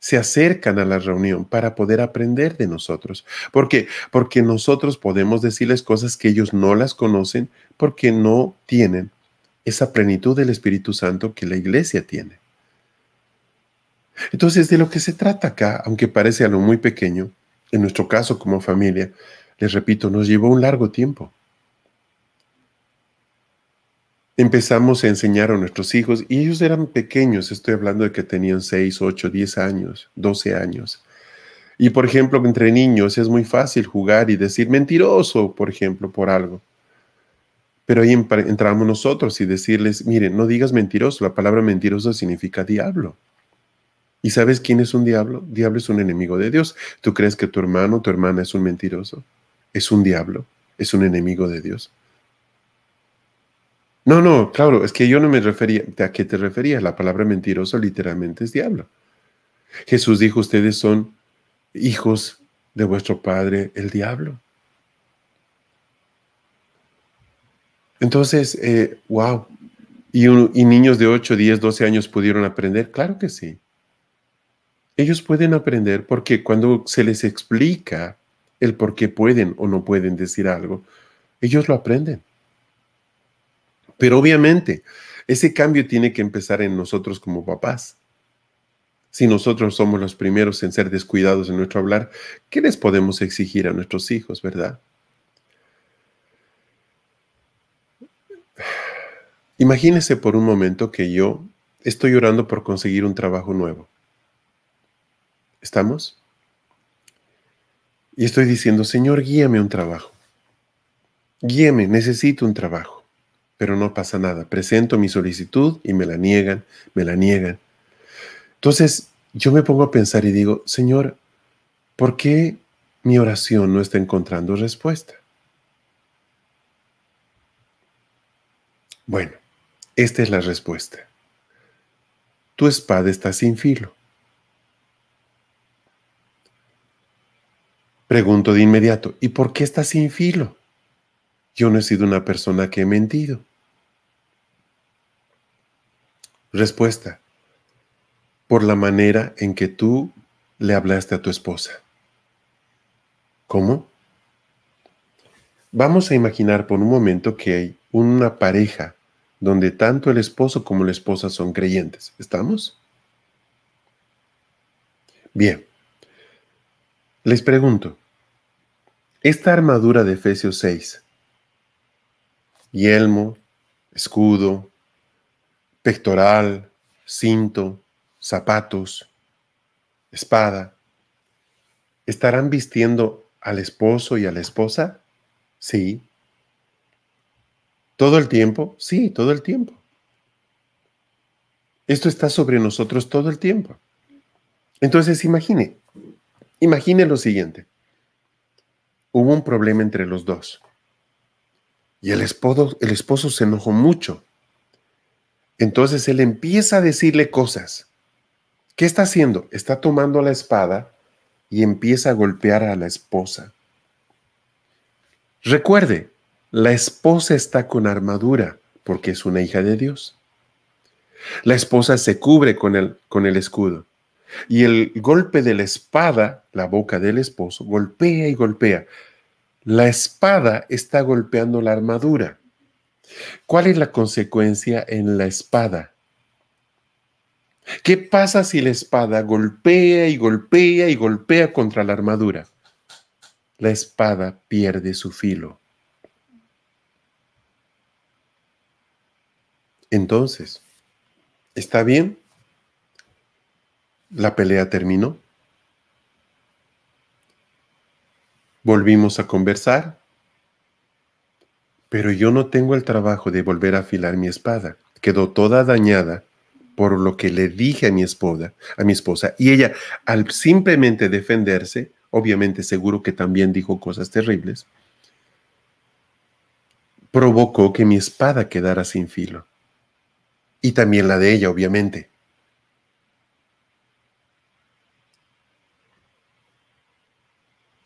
se acercan a la reunión para poder aprender de nosotros. ¿Por qué? Porque nosotros podemos decirles cosas que ellos no las conocen porque no tienen esa plenitud del Espíritu Santo que la iglesia tiene. Entonces, de lo que se trata acá, aunque parece algo muy pequeño, en nuestro caso como familia, les repito, nos llevó un largo tiempo. Empezamos a enseñar a nuestros hijos y ellos eran pequeños, estoy hablando de que tenían 6, 8, 10 años, 12 años. Y por ejemplo, entre niños es muy fácil jugar y decir mentiroso, por ejemplo, por algo. Pero ahí entramos nosotros y decirles, miren, no digas mentiroso, la palabra mentiroso significa diablo. ¿Y sabes quién es un diablo? Diablo es un enemigo de Dios. ¿Tú crees que tu hermano, tu hermana es un mentiroso? es un diablo, es un enemigo de Dios. No, no, claro, es que yo no me refería, ¿a qué te referías? La palabra mentiroso literalmente es diablo. Jesús dijo, ustedes son hijos de vuestro padre, el diablo. Entonces, wow, eh, ¿Y, ¿y niños de 8, 10, 12 años pudieron aprender? Claro que sí. Ellos pueden aprender porque cuando se les explica el por qué pueden o no pueden decir algo, ellos lo aprenden. Pero obviamente, ese cambio tiene que empezar en nosotros como papás. Si nosotros somos los primeros en ser descuidados en nuestro hablar, ¿qué les podemos exigir a nuestros hijos, verdad? Imagínese por un momento que yo estoy orando por conseguir un trabajo nuevo. ¿Estamos? Y estoy diciendo, Señor, guíame un trabajo. Guíame, necesito un trabajo. Pero no pasa nada. Presento mi solicitud y me la niegan, me la niegan. Entonces yo me pongo a pensar y digo, Señor, ¿por qué mi oración no está encontrando respuesta? Bueno, esta es la respuesta. Tu espada está sin filo. Pregunto de inmediato, ¿y por qué está sin filo? Yo no he sido una persona que he mentido. Respuesta, por la manera en que tú le hablaste a tu esposa. ¿Cómo? Vamos a imaginar por un momento que hay una pareja donde tanto el esposo como la esposa son creyentes. ¿Estamos? Bien. Les pregunto, esta armadura de Efesios 6, yelmo, escudo, pectoral, cinto, zapatos, espada, ¿estarán vistiendo al esposo y a la esposa? Sí. ¿Todo el tiempo? Sí, todo el tiempo. Esto está sobre nosotros todo el tiempo. Entonces imagine, imagine lo siguiente. Hubo un problema entre los dos. Y el esposo, el esposo se enojó mucho. Entonces él empieza a decirle cosas. ¿Qué está haciendo? Está tomando la espada y empieza a golpear a la esposa. Recuerde, la esposa está con armadura porque es una hija de Dios. La esposa se cubre con el, con el escudo. Y el golpe de la espada, la boca del esposo, golpea y golpea. La espada está golpeando la armadura. ¿Cuál es la consecuencia en la espada? ¿Qué pasa si la espada golpea y golpea y golpea contra la armadura? La espada pierde su filo. Entonces, ¿está bien? La pelea terminó. Volvimos a conversar, pero yo no tengo el trabajo de volver a afilar mi espada. Quedó toda dañada por lo que le dije a mi esposa, a mi esposa, y ella al simplemente defenderse, obviamente seguro que también dijo cosas terribles, provocó que mi espada quedara sin filo. Y también la de ella, obviamente.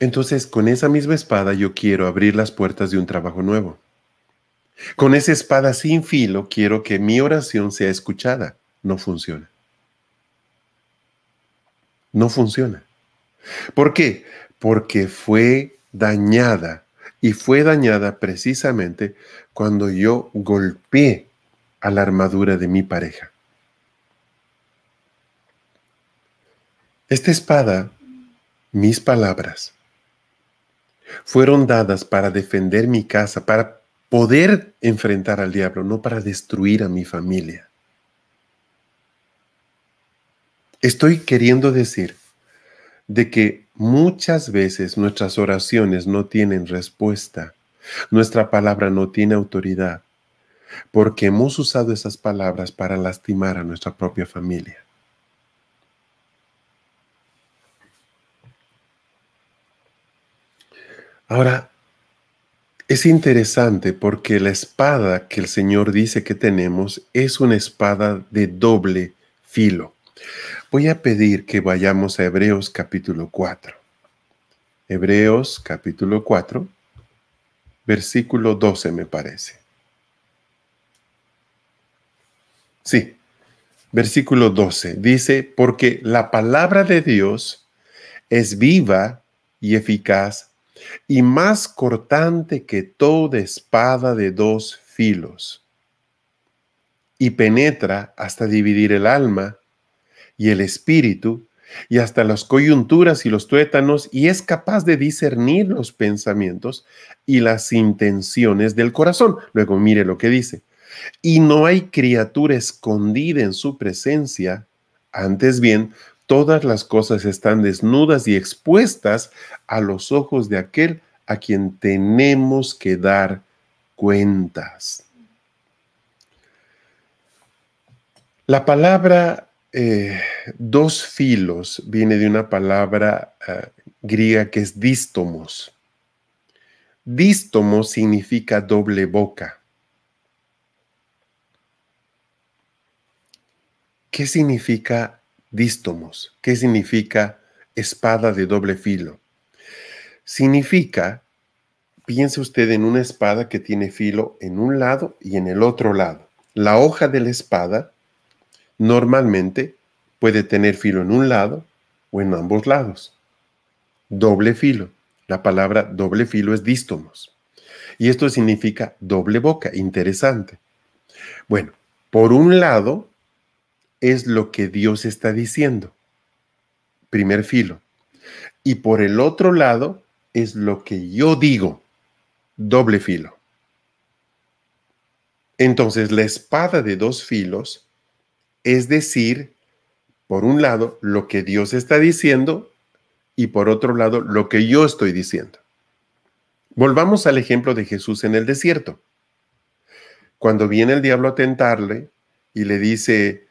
Entonces, con esa misma espada yo quiero abrir las puertas de un trabajo nuevo. Con esa espada sin filo quiero que mi oración sea escuchada. No funciona. No funciona. ¿Por qué? Porque fue dañada y fue dañada precisamente cuando yo golpeé a la armadura de mi pareja. Esta espada, mis palabras, fueron dadas para defender mi casa, para poder enfrentar al diablo, no para destruir a mi familia. Estoy queriendo decir de que muchas veces nuestras oraciones no tienen respuesta, nuestra palabra no tiene autoridad, porque hemos usado esas palabras para lastimar a nuestra propia familia. Ahora, es interesante porque la espada que el Señor dice que tenemos es una espada de doble filo. Voy a pedir que vayamos a Hebreos capítulo 4. Hebreos capítulo 4, versículo 12 me parece. Sí, versículo 12 dice, porque la palabra de Dios es viva y eficaz y más cortante que toda espada de dos filos, y penetra hasta dividir el alma y el espíritu, y hasta las coyunturas y los tuétanos, y es capaz de discernir los pensamientos y las intenciones del corazón. Luego mire lo que dice y no hay criatura escondida en su presencia, antes bien, todas las cosas están desnudas y expuestas a los ojos de aquel a quien tenemos que dar cuentas. La palabra eh, dos filos viene de una palabra eh, griega que es dístomos. Dístomos significa doble boca. ¿Qué significa dístomos? ¿Qué significa espada de doble filo? Significa, piense usted en una espada que tiene filo en un lado y en el otro lado. La hoja de la espada normalmente puede tener filo en un lado o en ambos lados. Doble filo. La palabra doble filo es dístomos. Y esto significa doble boca. Interesante. Bueno, por un lado es lo que Dios está diciendo. Primer filo. Y por el otro lado es lo que yo digo. Doble filo. Entonces, la espada de dos filos es decir, por un lado, lo que Dios está diciendo y por otro lado, lo que yo estoy diciendo. Volvamos al ejemplo de Jesús en el desierto. Cuando viene el diablo a tentarle y le dice,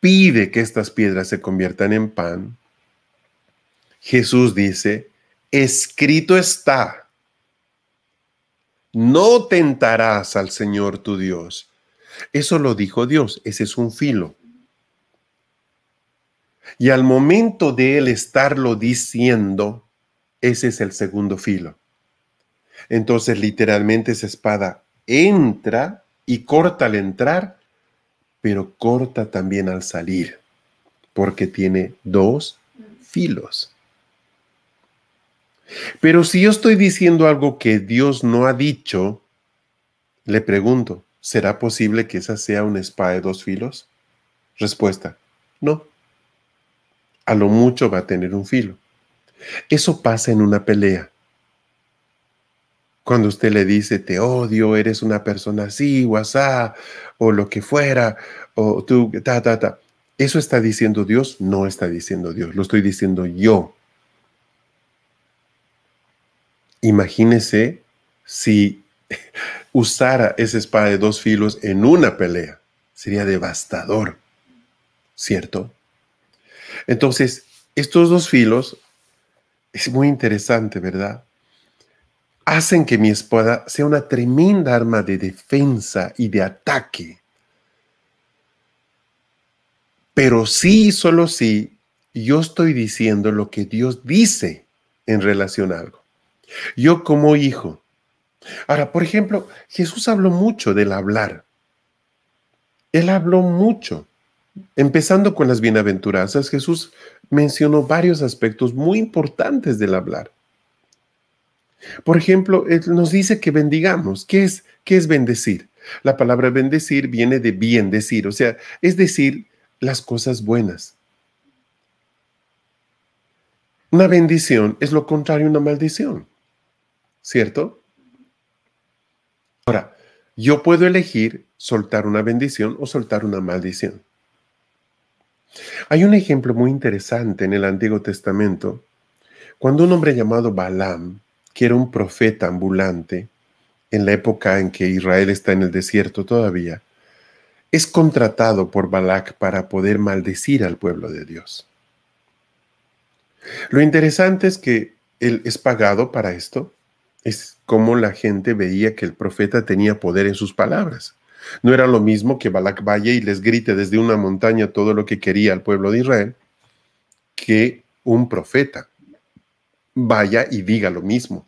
pide que estas piedras se conviertan en pan, Jesús dice, escrito está, no tentarás al Señor tu Dios. Eso lo dijo Dios, ese es un filo. Y al momento de él estarlo diciendo, ese es el segundo filo. Entonces literalmente esa espada entra y corta al entrar pero corta también al salir, porque tiene dos filos. Pero si yo estoy diciendo algo que Dios no ha dicho, le pregunto, ¿será posible que esa sea una espada de dos filos? Respuesta, no. A lo mucho va a tener un filo. Eso pasa en una pelea. Cuando usted le dice, te odio, eres una persona así, WhatsApp, o lo que fuera, o tú, ta, ta, ta. ¿Eso está diciendo Dios? No está diciendo Dios, lo estoy diciendo yo. Imagínese si usara esa espada de dos filos en una pelea. Sería devastador, ¿cierto? Entonces, estos dos filos, es muy interesante, ¿verdad? Hacen que mi espada sea una tremenda arma de defensa y de ataque. Pero sí, solo sí, yo estoy diciendo lo que Dios dice en relación a algo. Yo como hijo. Ahora, por ejemplo, Jesús habló mucho del hablar. Él habló mucho. Empezando con las bienaventuranzas, Jesús mencionó varios aspectos muy importantes del hablar. Por ejemplo, nos dice que bendigamos. ¿Qué es, qué es bendecir? La palabra bendecir viene de bien decir, o sea, es decir, las cosas buenas. Una bendición es lo contrario a una maldición. ¿cierto? Ahora, yo puedo elegir soltar una bendición o soltar una maldición. Hay un ejemplo muy interesante en el Antiguo Testamento, cuando un hombre llamado Balaam, que era un profeta ambulante, en la época en que Israel está en el desierto todavía, es contratado por Balac para poder maldecir al pueblo de Dios. Lo interesante es que él es pagado para esto es como la gente veía que el profeta tenía poder en sus palabras. No era lo mismo que Balak vaya y les grite desde una montaña todo lo que quería al pueblo de Israel, que un profeta vaya y diga lo mismo.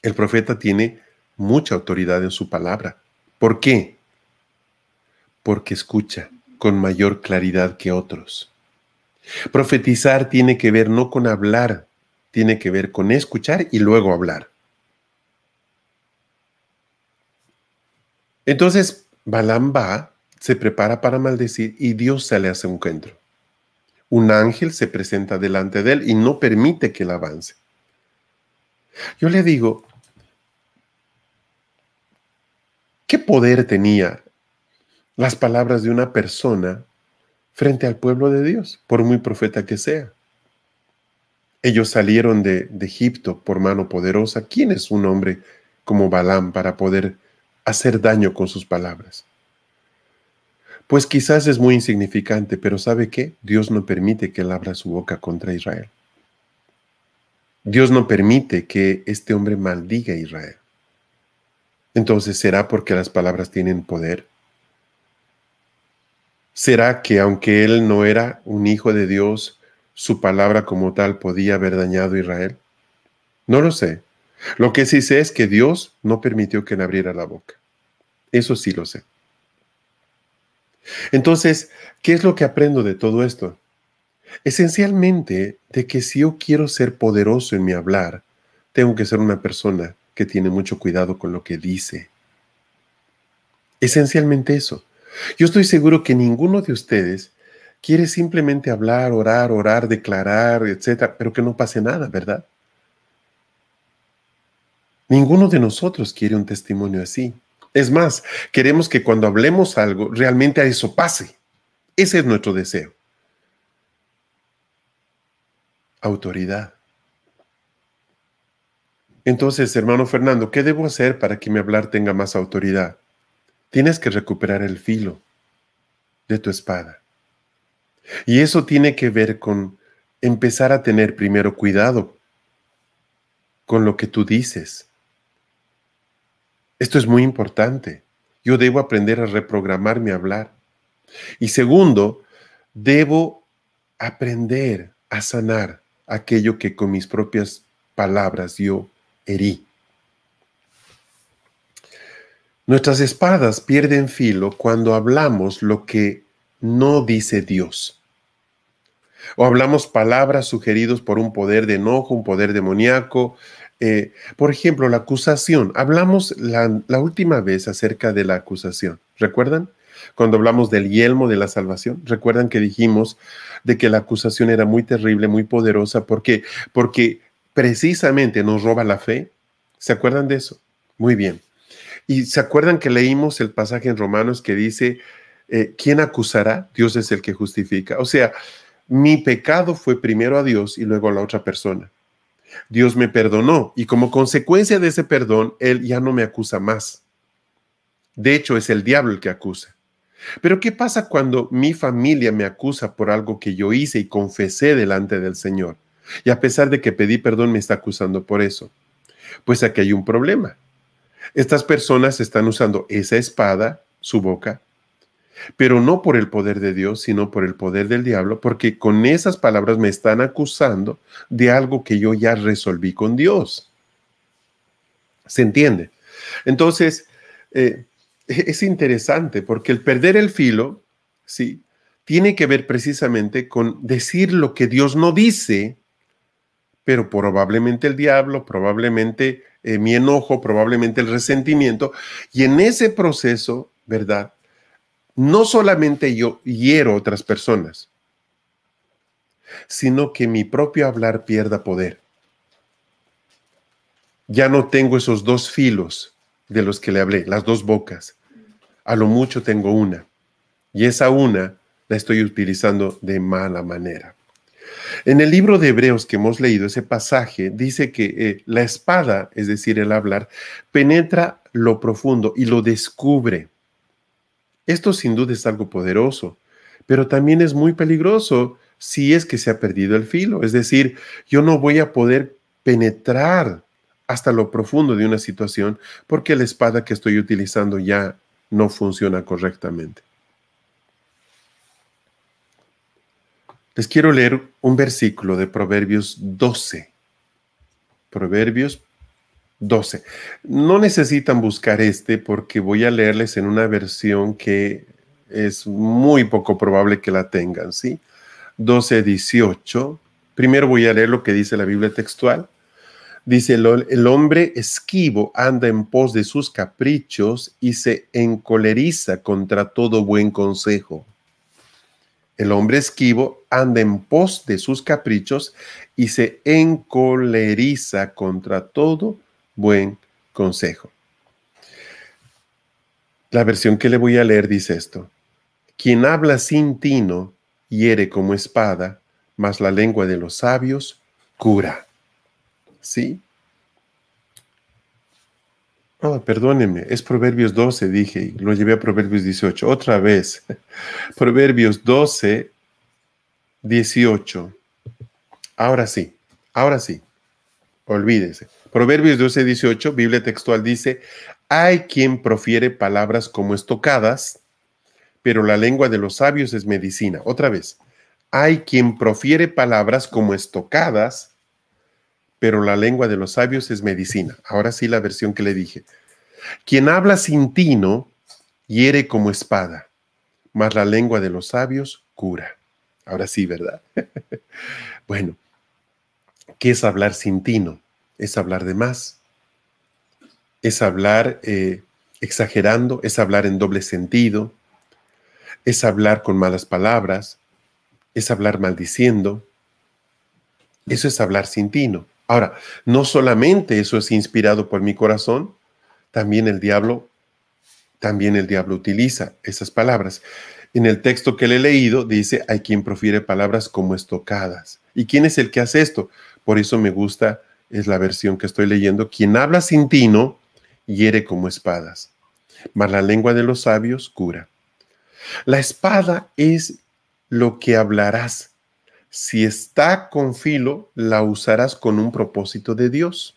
El profeta tiene mucha autoridad en su palabra. ¿Por qué? Porque escucha con mayor claridad que otros. Profetizar tiene que ver no con hablar, tiene que ver con escuchar y luego hablar. Entonces, Balaam va, se prepara para maldecir y Dios se le hace un encuentro. Un ángel se presenta delante de él y no permite que él avance. Yo le digo, ¿qué poder tenía las palabras de una persona frente al pueblo de Dios, por muy profeta que sea? Ellos salieron de, Egipto por mano poderosa. ¿Quién es un hombre como Balaam para poder hacer daño con sus palabras? Pues quizás es muy insignificante, pero ¿sabe qué? Dios no permite que él abra su boca contra Israel. Dios no permite que este hombre maldiga a Israel. Entonces, ¿será porque las palabras tienen poder? ¿Será que aunque él no era un hijo de Dios, su palabra como tal podía haber dañado a Israel? No lo sé. Lo que sí sé es que Dios no permitió que le abriera la boca. Eso sí lo sé. Entonces, ¿qué es lo que aprendo de todo esto? Esencialmente de que si yo quiero ser poderoso en mi hablar, tengo que ser una persona que tiene mucho cuidado con lo que dice. Esencialmente eso. Yo estoy seguro que ninguno de ustedes quiere simplemente hablar, orar, orar, declarar, etcétera, pero que no pase nada, ¿verdad? Ninguno de nosotros quiere un testimonio así. Es más, queremos que cuando hablemos algo, realmente a eso pase. Ese es nuestro deseo. Autoridad. Entonces, hermano Fernando, ¿qué debo hacer para que mi hablar tenga más autoridad? Tienes que recuperar el filo de tu espada. Y eso tiene que ver con empezar a tener primero cuidado con lo que tú dices. Esto es muy importante. Yo debo aprender a reprogramar mi hablar. Y segundo, debo aprender a sanar aquello que con mis propias palabras yo herí. Nuestras espadas pierden filo cuando hablamos lo que no dice Dios. O hablamos palabras sugeridos por un poder de enojo, un poder demoníaco. Eh, por ejemplo, la acusación. Hablamos la, última vez acerca de la acusación. ¿Recuerdan? Cuando hablamos del yelmo de la salvación, recuerdan que dijimos de que la acusación era muy terrible, muy poderosa, porque porque precisamente nos roba la fe. ¿Se acuerdan de eso? Muy bien. Y se acuerdan que leímos el pasaje en Romanos que dice, eh, ¿quién acusará? Dios es el que justifica. O sea, mi pecado fue primero a Dios y luego a la otra persona. Dios me perdonó y como consecuencia de ese perdón, Él ya no me acusa más. De hecho, es el diablo el que acusa. Pero ¿qué pasa cuando mi familia me acusa por algo que yo hice y confesé delante del Señor? Y a pesar de que pedí perdón, me está acusando por eso. Pues aquí hay un problema. Estas personas están usando esa espada, su boca, pero no por el poder de Dios, sino por el poder del diablo, porque con esas palabras me están acusando de algo que yo ya resolví con Dios. ¿Se entiende? Entonces, eh, es interesante porque el perder el filo, sí, tiene que ver precisamente con decir lo que Dios no dice, pero probablemente el diablo, probablemente eh, mi enojo, probablemente el resentimiento, y en ese proceso, ¿verdad? No solamente yo hiero a otras personas, sino que mi propio hablar pierda poder. Ya no tengo esos dos filos de los que le hablé, las dos bocas. A lo mucho tengo una. Y esa una la estoy utilizando de mala manera. En el libro de Hebreos que hemos leído, ese pasaje dice que eh, la espada, es decir, el hablar, penetra lo profundo y lo descubre. Esto sin duda es algo poderoso, pero también es muy peligroso si es que se ha perdido el filo. Es decir, yo no voy a poder penetrar hasta lo profundo de una situación porque la espada que estoy utilizando ya no funciona correctamente. Les quiero leer un versículo de Proverbios 12. Proverbios 12. No necesitan buscar este porque voy a leerles en una versión que es muy poco probable que la tengan, ¿sí? 12, 18. Primero voy a leer lo que dice la Biblia textual. Dice, el hombre esquivo anda en pos de sus caprichos y se encoleriza contra todo buen consejo. El hombre esquivo anda en pos de sus caprichos y se encoleriza contra todo buen consejo. La versión que le voy a leer dice esto. Quien habla sin tino hiere como espada, mas la lengua de los sabios cura. ¿Sí? Oh, perdóneme, es Proverbios 12, dije, lo llevé a Proverbios 18. Otra vez, Proverbios 12, 18. Ahora sí, ahora sí, olvídese. Proverbios 12, 18, Biblia textual dice, hay quien profiere palabras como estocadas, pero la lengua de los sabios es medicina. Otra vez, hay quien profiere palabras como estocadas, pero la lengua de los sabios es medicina. Ahora sí la versión que le dije. Quien habla sin tino hiere como espada, mas la lengua de los sabios cura. Ahora sí, ¿verdad? bueno, ¿qué es hablar sin tino? Es hablar de más. Es hablar eh, exagerando, es hablar en doble sentido, es hablar con malas palabras, es hablar maldiciendo. Eso es hablar sin tino. Ahora, no solamente eso es inspirado por mi corazón, también el diablo, también el diablo utiliza esas palabras. En el texto que le he leído dice, hay quien profiere palabras como estocadas. ¿Y quién es el que hace esto? Por eso me gusta, es la versión que estoy leyendo, quien habla sin tino, hiere como espadas, mas la lengua de los sabios cura. La espada es lo que hablarás si está con filo, la usarás con un propósito de Dios,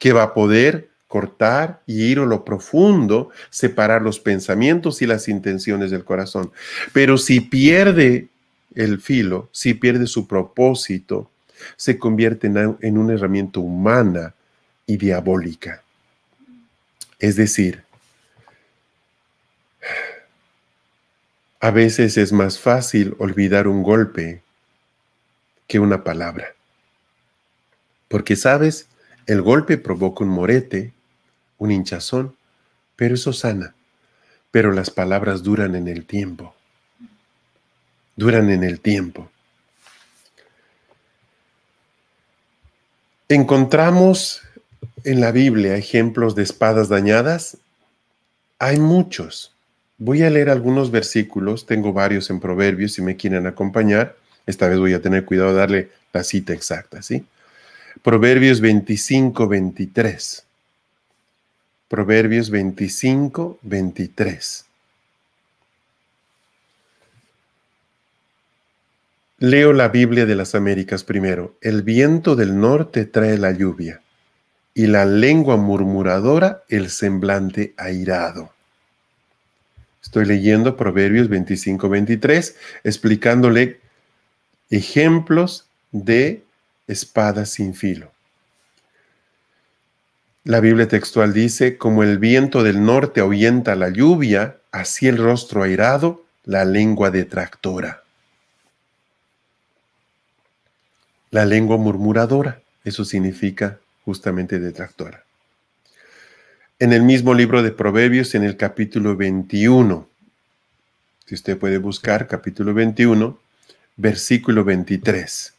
que va a poder cortar y ir a lo profundo, separar los pensamientos y las intenciones del corazón. Pero si pierde el filo, si pierde su propósito, se convierte en, una herramienta humana y diabólica. Es decir, a veces es más fácil olvidar un golpe que una palabra. Porque sabes, el golpe provoca un morete, un hinchazón, pero eso sana. Pero las palabras duran en el tiempo. Duran en el tiempo. Encontramos en la Biblia ejemplos de espadas dañadas. Hay muchos. Voy a leer algunos versículos, tengo varios en Proverbios si me quieren acompañar. Esta vez voy a tener cuidado de darle la cita exacta, ¿sí? Proverbios 25, 23. Proverbios 25, 23. Leo la Biblia de las Américas primero. El viento del norte trae la lluvia y la lengua murmuradora el semblante airado. Estoy leyendo Proverbios 25, 23, explicándole ejemplos de espadas sin filo. La Biblia textual dice, como el viento del norte ahuyenta la lluvia, así el rostro airado, la lengua detractora. La lengua murmuradora, eso significa justamente detractora. En el mismo libro de Proverbios, en el capítulo 21, si usted puede buscar capítulo 21, versículo 23.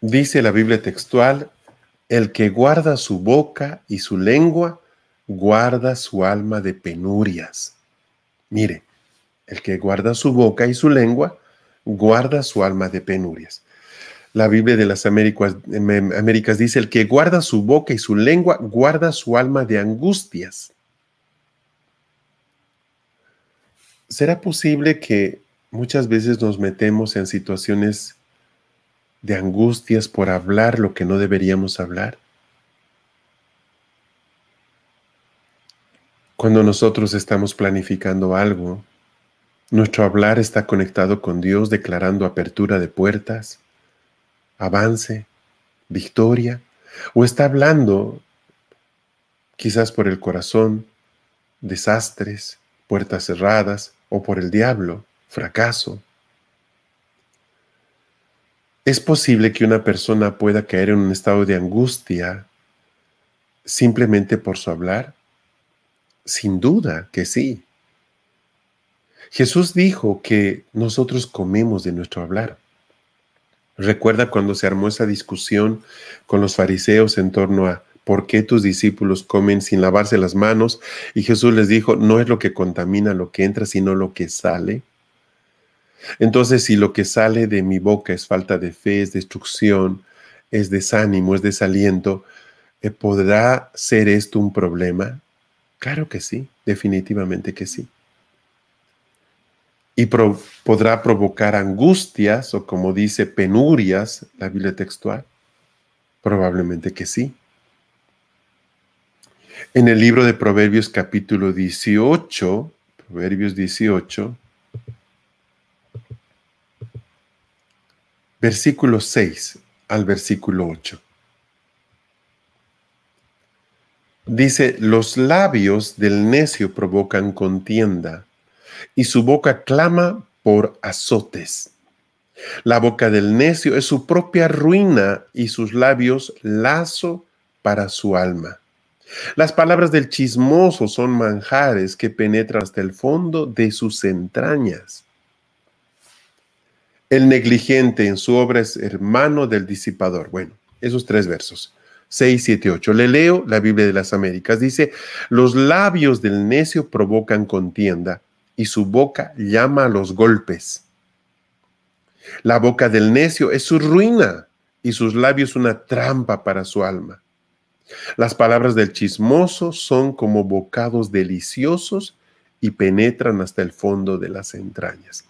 Dice la Biblia textual, el que guarda su boca y su lengua, guarda su alma de penurias. Mire, el que guarda su boca y su lengua, guarda su alma de penurias. La Biblia de las Américas, Américas dice, el que guarda su boca y su lengua, guarda su alma de angustias. ¿Será posible que muchas veces nos metemos en situaciones de angustias por hablar lo que no deberíamos hablar? Cuando nosotros estamos planificando algo, nuestro hablar está conectado con Dios declarando apertura de puertas, avance, victoria, o está hablando quizás por el corazón, desastres, puertas cerradas, o por el diablo, fracaso, ¿Es posible que una persona pueda caer en un estado de angustia simplemente por su hablar? Sin duda que sí. Jesús dijo que nosotros comemos de nuestro hablar. Recuerda cuando se armó esa discusión con los fariseos en torno a por qué tus discípulos comen sin lavarse las manos y Jesús les dijo, no es lo que contamina lo que entra, sino lo que sale. Entonces, si lo que sale de mi boca es falta de fe, es destrucción, es desánimo, es desaliento, eh, ¿podrá ser esto un problema? Claro que sí, definitivamente que sí. ¿Y podrá provocar angustias o como dice penurias la Biblia textual? Probablemente que sí. En el libro de Proverbios capítulo 18, Proverbios 18, versículo 6 al versículo 8. Dice, los labios del necio provocan contienda y su boca clama por azotes. La boca del necio es su propia ruina y sus labios lazo para su alma. Las palabras del chismoso son manjares que penetran hasta el fondo de sus entrañas. El negligente en su obra es hermano del disipador. Bueno, esos tres versos. 6, 7, 8. Le leo la Biblia de las Américas. Dice, los labios del necio provocan contienda y su boca llama a los golpes. La boca del necio es su ruina y sus labios una trampa para su alma. Las palabras del chismoso son como bocados deliciosos y penetran hasta el fondo de las entrañas.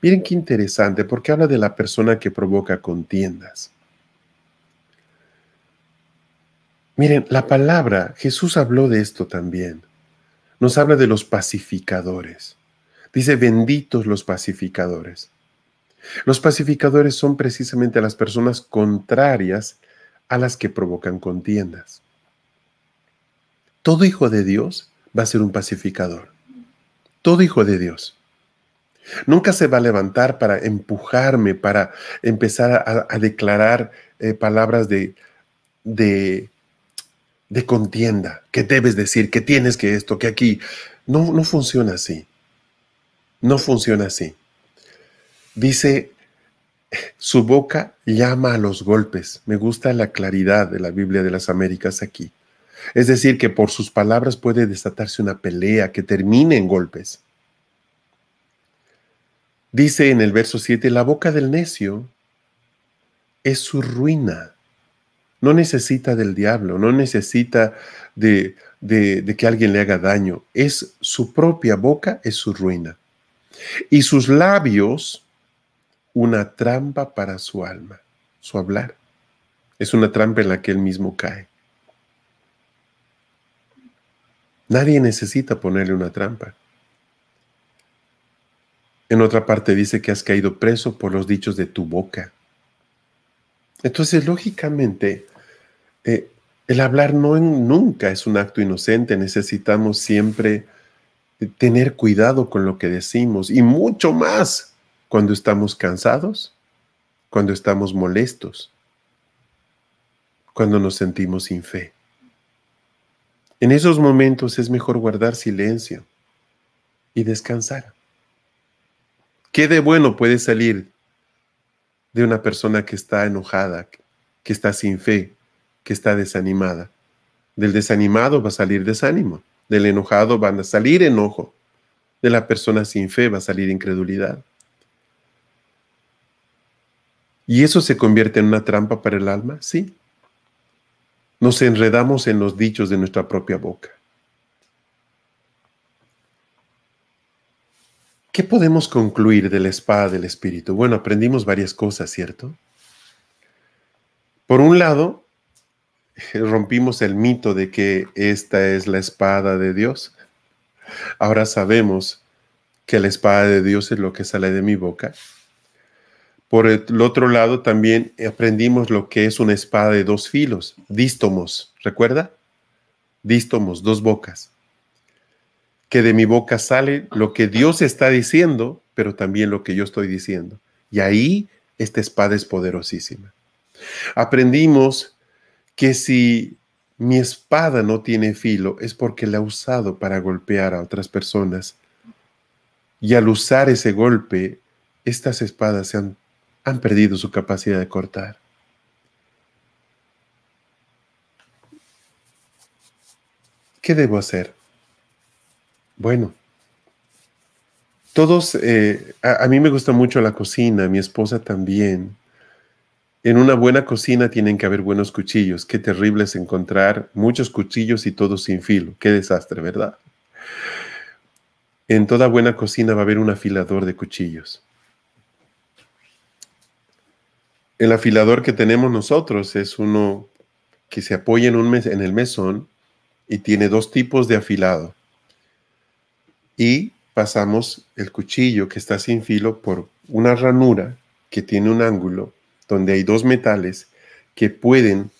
Miren qué interesante, porque habla de la persona que provoca contiendas. Miren, la palabra, Jesús habló de esto también. Nos habla de los pacificadores. Dice, benditos los pacificadores. Los pacificadores son precisamente las personas contrarias a las que provocan contiendas. Todo hijo de Dios va a ser un pacificador. Todo hijo de Dios. Nunca se va a levantar para empujarme, para empezar a, declarar eh, palabras de, de, de contienda, que debes decir, que tienes que esto, que aquí. No, no funciona así. No funciona así. Dice, su boca llama a los golpes. Me gusta la claridad de la Biblia de las Américas aquí. Es decir, que por sus palabras puede desatarse una pelea que termine en golpes. Dice en el verso 7, la boca del necio es su ruina. No necesita del diablo, no necesita de, de, que alguien le haga daño. Es su propia boca, es su ruina. Y sus labios, una trampa para su alma, su hablar. Es una trampa en la que él mismo cae. Nadie necesita ponerle una trampa. En otra parte dice que has caído preso por los dichos de tu boca. Entonces, lógicamente, eh, el hablar no nunca es un acto inocente. Necesitamos siempre tener cuidado con lo que decimos y mucho más cuando estamos cansados, cuando estamos molestos, cuando nos sentimos sin fe. En esos momentos es mejor guardar silencio y descansar. ¿Qué de bueno puede salir de una persona que está enojada, que está sin fe, que está desanimada? Del desanimado va a salir desánimo, del enojado van a salir enojo, de la persona sin fe va a salir incredulidad. ¿Y eso se convierte en una trampa para el alma? Sí, nos enredamos en los dichos de nuestra propia boca. ¿Qué podemos concluir de la espada del Espíritu? Bueno, aprendimos varias cosas, ¿cierto? Por un lado, rompimos el mito de que esta es la espada de Dios. Ahora sabemos que la espada de Dios es lo que sale de mi boca por el otro lado, también aprendimos lo que es una espada de dos filos, dístomos, ¿recuerda? Dístomos, dos bocas. Que de mi boca sale lo que Dios está diciendo, pero también lo que yo estoy diciendo. Y ahí esta espada es poderosísima. Aprendimos que si mi espada no tiene filo es porque la he usado para golpear a otras personas. Y al usar ese golpe, estas espadas se han han perdido su capacidad de cortar. ¿Qué debo hacer? Bueno, todos, eh, a, mí me gusta mucho la cocina, mi esposa también. En una buena cocina tienen que haber buenos cuchillos. Qué terrible es encontrar muchos cuchillos y todos sin filo. Qué desastre, ¿verdad? En toda buena cocina va a haber un afilador de cuchillos. El afilador que tenemos nosotros es uno que se apoya en, un mes, en el mesón y tiene dos tipos de afilado. Y pasamos el cuchillo que está sin filo por una ranura que tiene un ángulo donde hay dos metales que pueden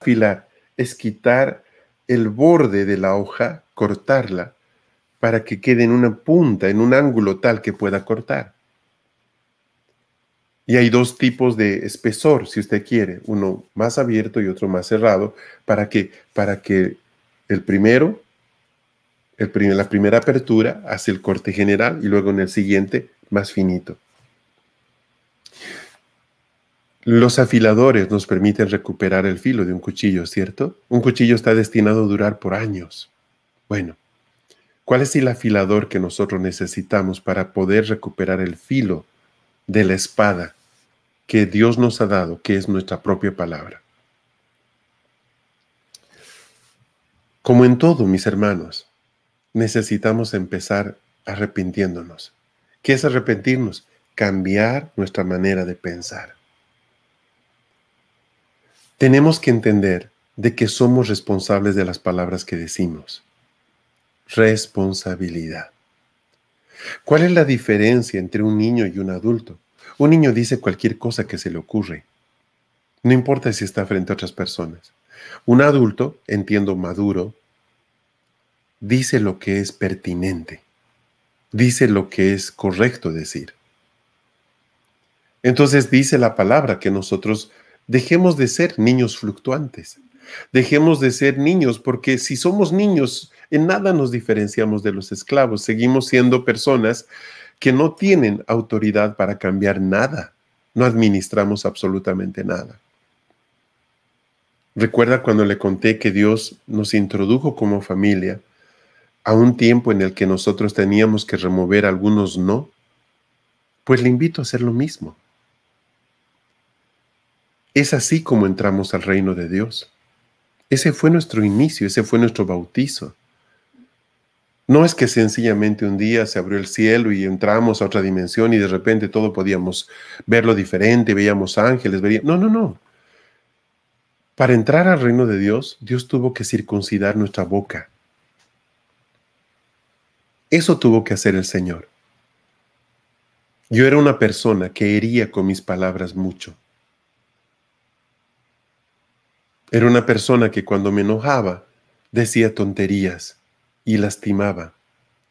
afilar, es quitar el borde de la hoja, cortarla, para que quede en una punta, en un ángulo tal que pueda cortar. Y hay dos tipos de espesor, si usted quiere, uno más abierto y otro más cerrado, para que, para que el primero, el la primera apertura hace el corte general y luego en el siguiente más finito. Los afiladores nos permiten recuperar el filo de un cuchillo, ¿cierto? Un cuchillo está destinado a durar por años. Bueno, ¿cuál es el afilador que nosotros necesitamos para poder recuperar el filo de la espada que Dios nos ha dado, que es nuestra propia palabra. Como en todo, mis hermanos, necesitamos empezar arrepintiéndonos. ¿Qué es arrepentirnos? Cambiar nuestra manera de pensar. Tenemos que entender de que somos responsables de las palabras que decimos. Responsabilidad. ¿Cuál es la diferencia entre un niño y un adulto? Un niño dice cualquier cosa que se le ocurre. No importa si está frente a otras personas. Un adulto, entiendo maduro, dice lo que es pertinente, dice lo que es correcto decir. Entonces dice la palabra que nosotros dejemos de ser niños fluctuantes, dejemos de ser niños, porque si somos niños, en nada nos diferenciamos de los esclavos, seguimos siendo personas que no tienen autoridad para cambiar nada, no administramos absolutamente nada. Recuerda cuando le conté que Dios nos introdujo como familia a un tiempo en el que nosotros teníamos que remover algunos no, pues le invito a hacer lo mismo. Es así como entramos al reino de Dios. Ese fue nuestro inicio, ese fue nuestro bautizo. No es que sencillamente un día se abrió el cielo y entramos a otra dimensión y de repente todo podíamos verlo diferente, veíamos ángeles, veíamos... No, no, no. Para entrar al reino de Dios, Dios tuvo que circuncidar nuestra boca. Eso tuvo que hacer el Señor. Yo era una persona que hería con mis palabras mucho. Era una persona que cuando me enojaba decía tonterías y lastimaba.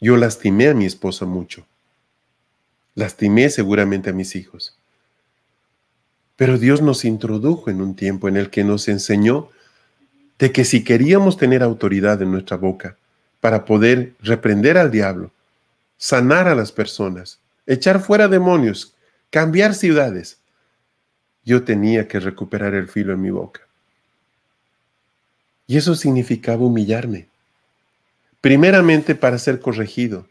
Yo lastimé a mi esposa mucho. Lastimé seguramente a mis hijos. Pero Dios nos introdujo en un tiempo en el que nos enseñó de que si queríamos tener autoridad en nuestra boca para poder reprender al diablo, sanar a las personas, echar fuera demonios, cambiar ciudades, yo tenía que recuperar el filo en mi boca. Y eso significaba humillarme. Primeramente para ser corregido.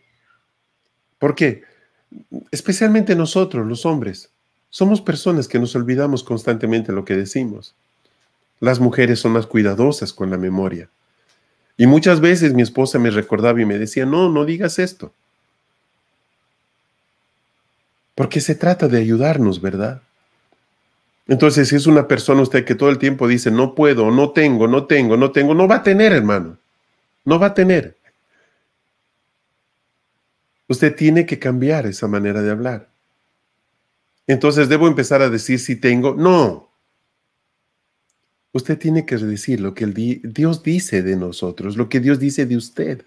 ¿Por qué? Especialmente nosotros, los hombres. Somos personas que nos olvidamos constantemente lo que decimos. Las mujeres son más cuidadosas con la memoria. Y muchas veces mi esposa me recordaba y me decía, no, no digas esto. Porque se trata de ayudarnos, ¿verdad? Entonces, si es una persona usted que todo el tiempo dice, no puedo, no tengo, no tengo, no tengo, no va a tener, hermano. No va a tener. Usted tiene que cambiar esa manera de hablar. Entonces debo empezar a decir si tengo. No. Usted tiene que decir lo que Dios dice de nosotros, lo que Dios dice de usted.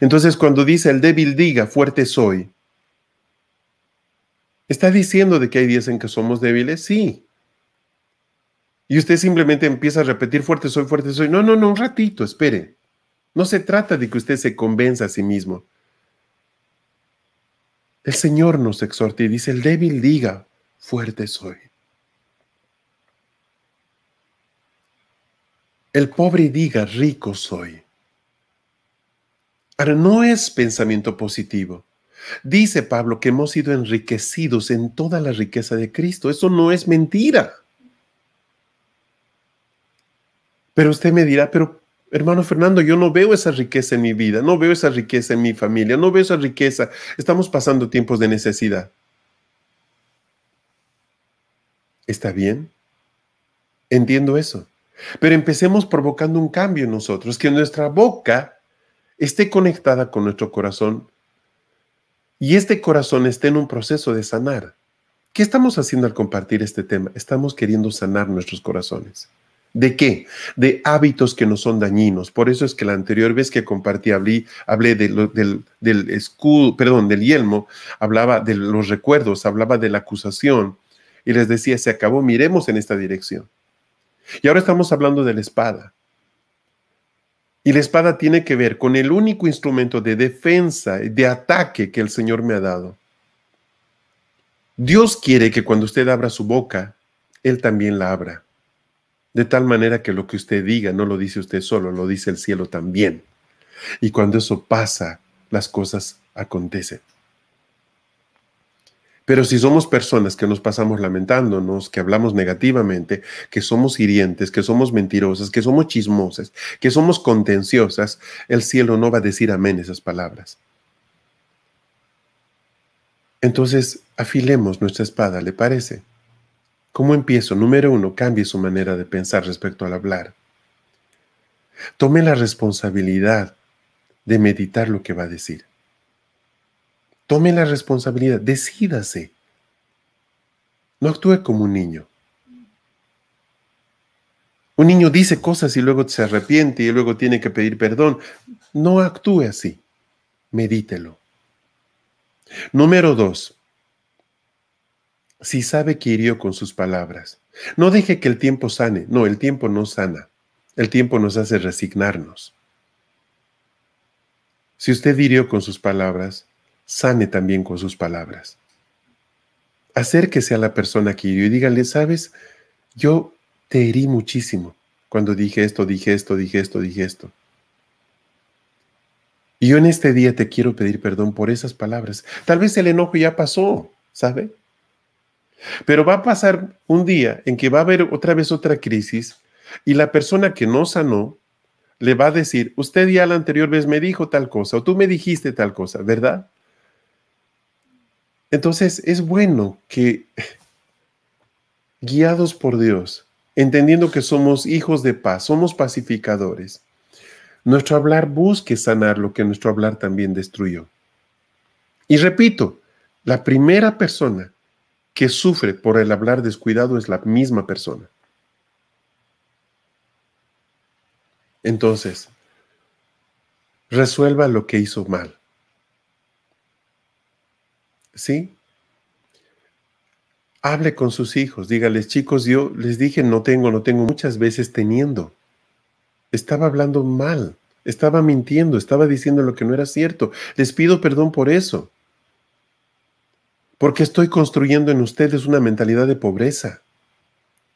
Entonces cuando dice el débil diga, fuerte soy, ¿está diciendo de que hay días en que somos débiles? Sí. Y usted simplemente empieza a repetir fuerte soy, fuerte soy. No, no, no, un ratito, espere. No se trata de que usted se convenza a sí mismo. El Señor nos exhorta y dice, el débil diga, fuerte soy. El pobre diga, rico soy. Ahora, no es pensamiento positivo. Dice Pablo que hemos sido enriquecidos en toda la riqueza de Cristo. Eso no es mentira. Pero usted me dirá, pero Hermano Fernando, yo no veo esa riqueza en mi vida, no veo esa riqueza en mi familia, no veo esa riqueza. Estamos pasando tiempos de necesidad. ¿Está bien? Entiendo eso. Pero empecemos provocando un cambio en nosotros, que nuestra boca esté conectada con nuestro corazón y este corazón esté en un proceso de sanar. ¿Qué estamos haciendo al compartir este tema? Estamos queriendo sanar nuestros corazones. ¿De qué? De hábitos que no son dañinos. Por eso es que la anterior vez que compartí, hablé, hablé del, del escudo, perdón, del yelmo, hablaba de los recuerdos, hablaba de la acusación y les decía, se acabó, miremos en esta dirección. Y ahora estamos hablando de la espada. Y la espada tiene que ver con el único instrumento de defensa, de ataque que el Señor me ha dado. Dios quiere que cuando usted abra su boca, Él también la abra de tal manera que lo que usted diga no lo dice usted solo, lo dice el cielo también. Y cuando eso pasa, las cosas acontecen. Pero si somos personas que nos pasamos lamentándonos, que hablamos negativamente, que somos hirientes, que somos mentirosas, que somos chismosas, que somos contenciosas, el cielo no va a decir amén esas palabras. Entonces, afilemos nuestra espada, ¿le parece? ¿Cómo empiezo? Número uno, cambie su manera de pensar respecto al hablar. Tome la responsabilidad de meditar lo que va a decir. Tome la responsabilidad, decídase. No actúe como un niño. Un niño dice cosas y luego se arrepiente y luego tiene que pedir perdón. No actúe así. Medítelo. Número dos. Si sabe que hirió con sus palabras, no deje que el tiempo sane. No, el tiempo no sana. El tiempo nos hace resignarnos. Si usted hirió con sus palabras, sane también con sus palabras. Acérquese a la persona que hirió y dígale, sabes, yo te herí muchísimo cuando dije esto, dije esto, dije esto, dije esto. Y yo en este día te quiero pedir perdón por esas palabras. Tal vez el enojo ya pasó, ¿sabe? Pero va a pasar un día en que va a haber otra vez otra crisis y la persona que no sanó le va a decir, usted ya la anterior vez me dijo tal cosa o tú me dijiste tal cosa, ¿verdad? Entonces es bueno que, guiados por Dios, entendiendo que somos hijos de paz, somos pacificadores, nuestro hablar busque sanar lo que nuestro hablar también destruyó. Y repito, la primera persona que sufre por el hablar descuidado es la misma persona. Entonces, resuelva lo que hizo mal. ¿Sí? Hable con sus hijos, dígales, chicos, yo les dije no tengo, no tengo, muchas veces teniendo. Estaba hablando mal, estaba mintiendo, estaba diciendo lo que no era cierto. Les pido perdón por eso. Porque estoy construyendo en ustedes una mentalidad de pobreza.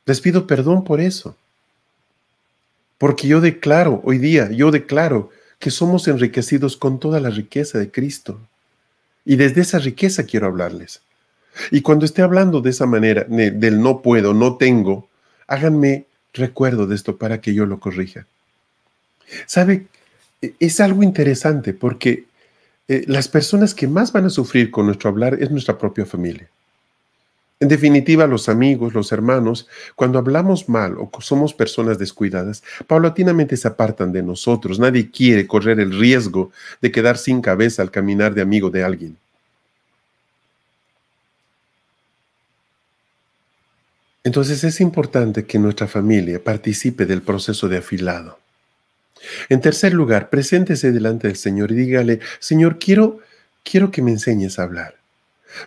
Les pido perdón por eso. Porque yo declaro, hoy día, yo declaro que somos enriquecidos con toda la riqueza de Cristo. Y desde esa riqueza quiero hablarles. Y cuando esté hablando de esa manera, del no puedo, no tengo, háganme recuerdo de esto para que yo lo corrija. ¿Sabe? E, es algo interesante porque eh, las personas que más van a sufrir con nuestro hablar es nuestra propia familia. En definitiva, los amigos, los hermanos, cuando hablamos mal o somos personas descuidadas, paulatinamente se apartan de nosotros. Nadie quiere correr el riesgo de quedar sin cabeza al caminar de amigo de alguien. Entonces es importante que nuestra familia participe del proceso de afilado. En tercer lugar, preséntese delante del Señor y dígale, Señor, quiero, quiero que me enseñes a hablar.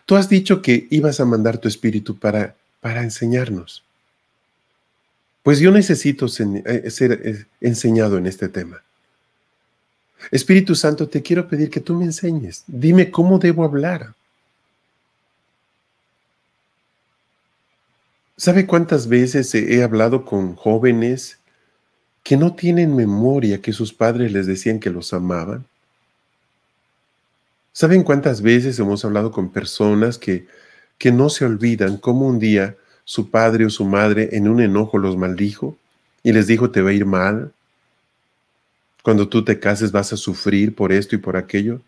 Tú has dicho que ibas a mandar tu espíritu para, para enseñarnos. Pues yo necesito eh, ser eh, enseñado en este tema. Espíritu Santo, te quiero pedir que tú me enseñes. Dime cómo debo hablar. ¿Sabe cuántas veces he hablado con jóvenes que no tienen memoria que sus padres les decían que los amaban? ¿Saben cuántas veces hemos hablado con personas que, que no se olvidan cómo un día su padre o su madre en un enojo los maldijo y les dijo te va a ir mal? Cuando tú te cases vas a sufrir por esto y por aquello.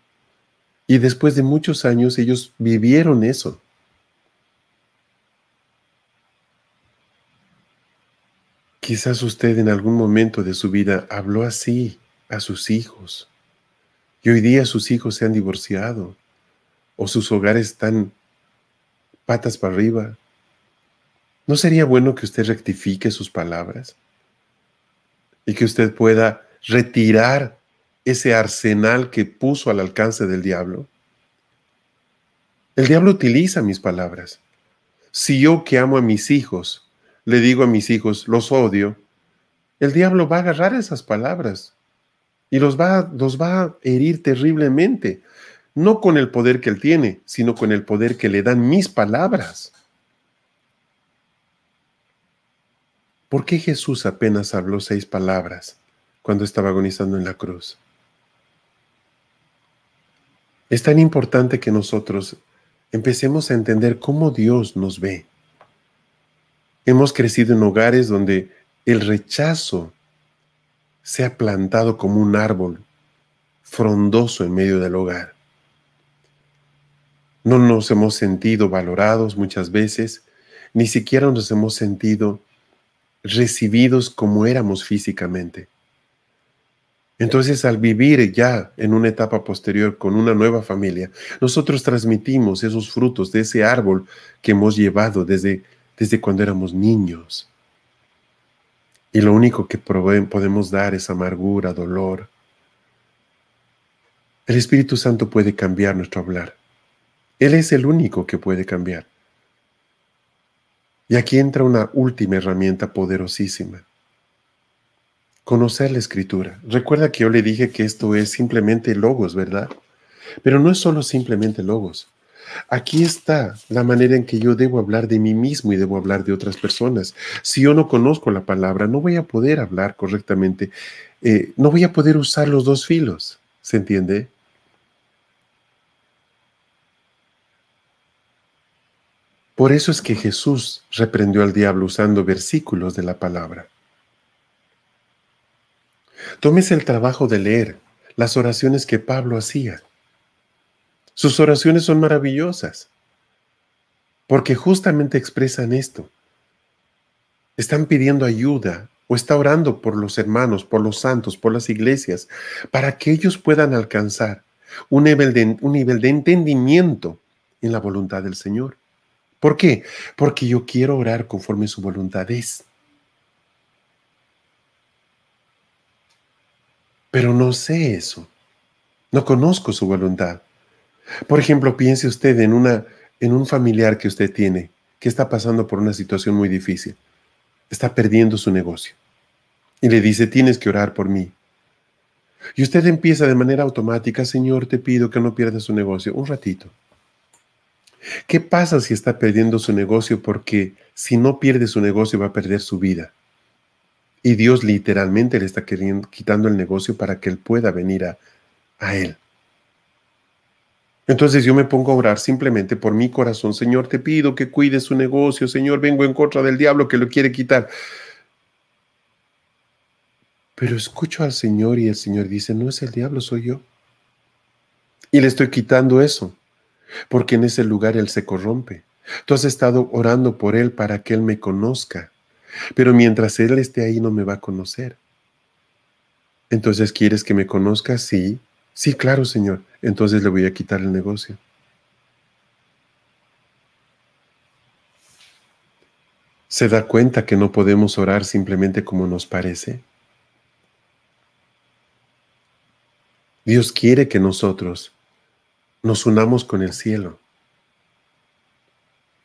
Y después de muchos años ellos vivieron eso. Quizás usted en algún momento de su vida habló así a sus hijos y hoy día sus hijos se han divorciado o sus hogares están patas para arriba. ¿No sería bueno que usted rectifique sus palabras y que usted pueda retirar ese arsenal que puso al alcance del diablo? El diablo utiliza mis palabras. Si yo que amo a mis hijos le digo a mis hijos, los odio, el diablo va a agarrar esas palabras y los va, los va a herir terriblemente, no con el poder que él tiene, sino con el poder que le dan mis palabras. ¿Por qué Jesús apenas habló seis palabras cuando estaba agonizando en la cruz? Es tan importante que nosotros empecemos a entender cómo Dios nos ve. Hemos crecido en hogares donde el rechazo se ha plantado como un árbol frondoso en medio del hogar. No nos hemos sentido valorados muchas veces, ni siquiera nos hemos sentido recibidos como éramos físicamente. Entonces, al vivir ya en una etapa posterior con una nueva familia, nosotros transmitimos esos frutos de ese árbol que hemos llevado desde, desde cuando éramos niños. Y lo único que podemos dar es amargura, dolor. El Espíritu Santo puede cambiar nuestro hablar. Él es el único que puede cambiar. Y aquí entra una última herramienta poderosísima. Conocer la escritura. Recuerda que yo le dije que esto es simplemente logos, ¿verdad? Pero no es solo simplemente logos. Aquí está la manera en que yo debo hablar de mí mismo y debo hablar de otras personas. Si yo no conozco la palabra, no voy a poder hablar correctamente, eh, no voy a poder usar los dos filos, ¿se entiende? Por eso es que Jesús reprendió al diablo usando versículos de la palabra. Tómese el trabajo de leer las oraciones que Pablo hacía. Sus oraciones son maravillosas, porque justamente expresan esto. Están pidiendo ayuda o está orando por los hermanos, por los santos, por las iglesias, para que ellos puedan alcanzar un nivel de, un nivel de entendimiento en la voluntad del Señor. ¿Por qué? Porque yo quiero orar conforme su voluntad es. Pero no sé eso. No conozco su voluntad. Por ejemplo, piense usted en, una, en un familiar que usted tiene que está pasando por una situación muy difícil. Está perdiendo su negocio. Y le dice, tienes que orar por mí. Y usted empieza de manera automática, Señor, te pido que no pierdas su negocio. Un ratito. ¿Qué pasa si está perdiendo su negocio? Porque si no pierde su negocio va a perder su vida. Y Dios literalmente le está quitando el negocio para que él pueda venir a, a él. Entonces yo me pongo a orar simplemente por mi corazón. Señor, te pido que cuides su negocio. Señor, vengo en contra del diablo que lo quiere quitar. Pero escucho al Señor y el Señor dice, no es el diablo, soy yo. Y le estoy quitando eso, porque en ese lugar Él se corrompe. Tú has estado orando por Él para que Él me conozca, pero mientras Él esté ahí no me va a conocer. Entonces, ¿quieres que me conozca? Sí, Sí, claro, Señor. Entonces le voy a quitar el negocio. ¿Se da cuenta que no podemos orar simplemente como nos parece? Dios quiere que nosotros nos unamos con el cielo.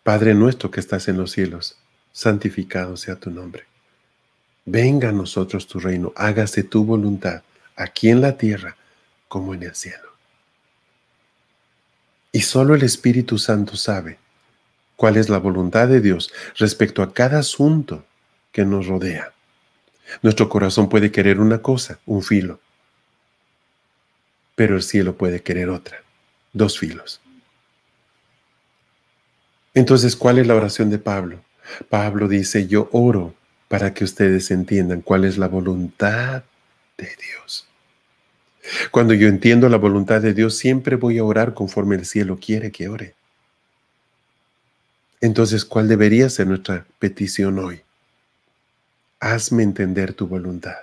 Padre nuestro que estás en los cielos, santificado sea tu nombre. Venga a nosotros tu reino, hágase tu voluntad, aquí en la tierra como en el cielo. Y solo el Espíritu Santo sabe cuál es la voluntad de Dios respecto a cada asunto que nos rodea. Nuestro corazón puede querer una cosa, un filo, pero el cielo puede querer otra, dos filos. Entonces, ¿cuál es la oración de Pablo? Pablo dice, yo oro para que ustedes entiendan cuál es la voluntad de Dios. Cuando yo entiendo la voluntad de Dios, siempre voy a orar conforme el cielo quiere que ore. Entonces, ¿cuál debería ser nuestra petición hoy? Hazme entender tu voluntad.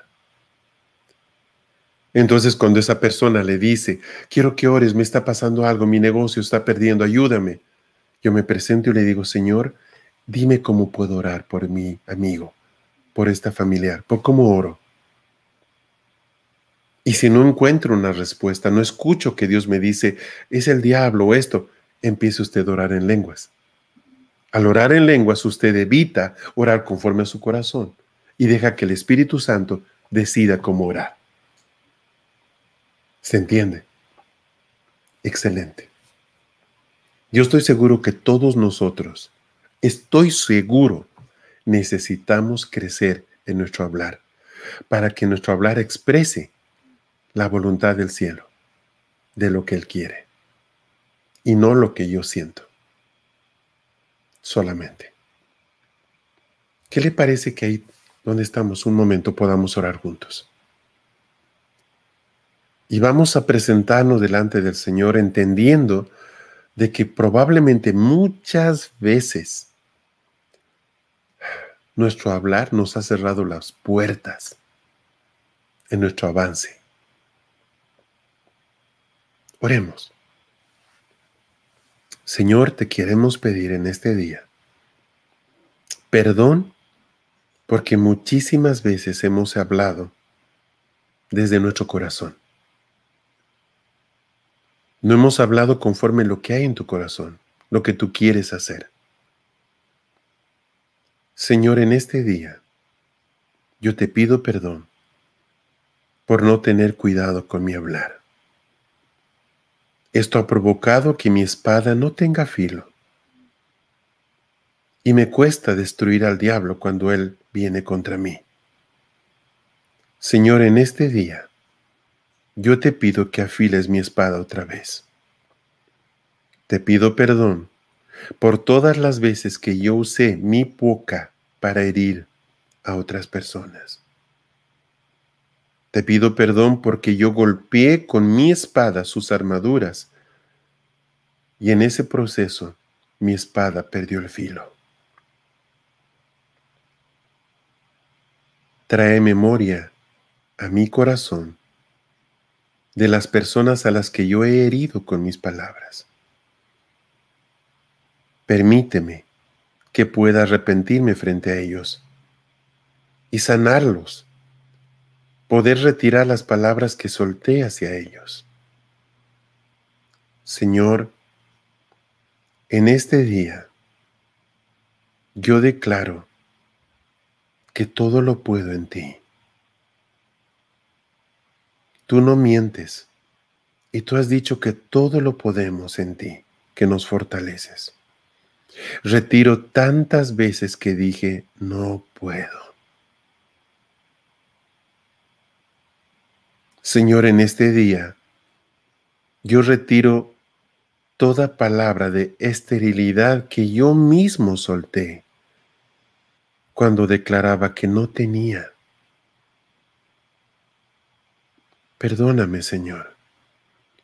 Entonces, cuando esa persona le dice, quiero que ores, me está pasando algo, mi negocio está perdiendo, ayúdame, yo me presento y le digo, Señor, dime cómo puedo orar por mi amigo, por esta familiar, por cómo oro. Y si no encuentro una respuesta, no escucho que Dios me dice, es el diablo esto, empiece usted a orar en lenguas. Al orar en lenguas, usted evita orar conforme a su corazón y deja que el Espíritu Santo decida cómo orar. ¿Se entiende? Excelente. Yo estoy seguro que todos nosotros, estoy seguro, necesitamos crecer en nuestro hablar para que nuestro hablar exprese la voluntad del cielo, de lo que Él quiere, y no lo que yo siento, solamente. ¿Qué le parece que ahí donde estamos un momento podamos orar juntos? Y vamos a presentarnos delante del Señor entendiendo de que probablemente muchas veces nuestro hablar nos ha cerrado las puertas en nuestro avance. Oremos. Señor, te queremos pedir en este día perdón Porque muchísimas veces hemos hablado desde nuestro corazón. No hemos hablado conforme lo que hay en tu corazón, lo que tú quieres hacer. Señor, en este día, yo te pido perdón por no tener cuidado con mi hablar. Esto ha provocado que mi espada no tenga filo. Y me cuesta destruir al diablo cuando él viene contra mí. Señor, en este día, yo te pido que afiles mi espada otra vez. Te pido perdón por todas las veces que yo usé mi boca para herir a otras personas. Te pido perdón porque yo golpeé con mi espada sus armaduras y en ese proceso mi espada perdió el filo. Trae memoria a mi corazón de las personas a las que yo he herido con mis palabras. Permíteme que pueda arrepentirme frente a ellos y sanarlos, poder retirar las palabras que solté hacia ellos. Señor, en este día yo declaro que todo lo puedo en ti. Tú no mientes y tú has dicho que todo lo podemos en ti, que nos fortaleces. Retiro tantas veces que dije, no puedo. Señor, en este día, yo retiro toda palabra de esterilidad que yo mismo solté cuando declaraba que no tenía. Perdóname, Señor,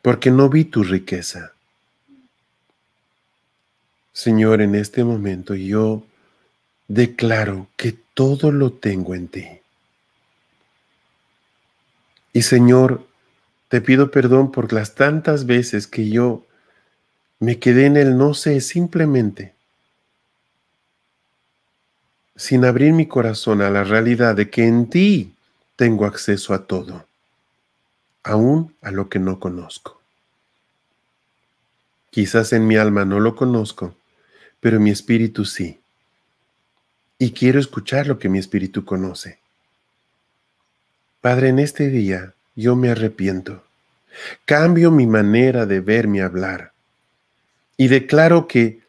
porque no vi tu riqueza. Señor, en este momento yo declaro que todo lo tengo en ti. Y Señor, te pido perdón por las tantas veces que yo me quedé en el no sé simplemente, sin abrir mi corazón a la realidad de que en ti tengo acceso a todo aún a lo que no conozco. Quizás en mi alma no lo conozco, pero mi espíritu sí. Y quiero escuchar lo que mi espíritu conoce. Padre, en este día yo me arrepiento. Cambio mi manera de verme hablar. Y declaro que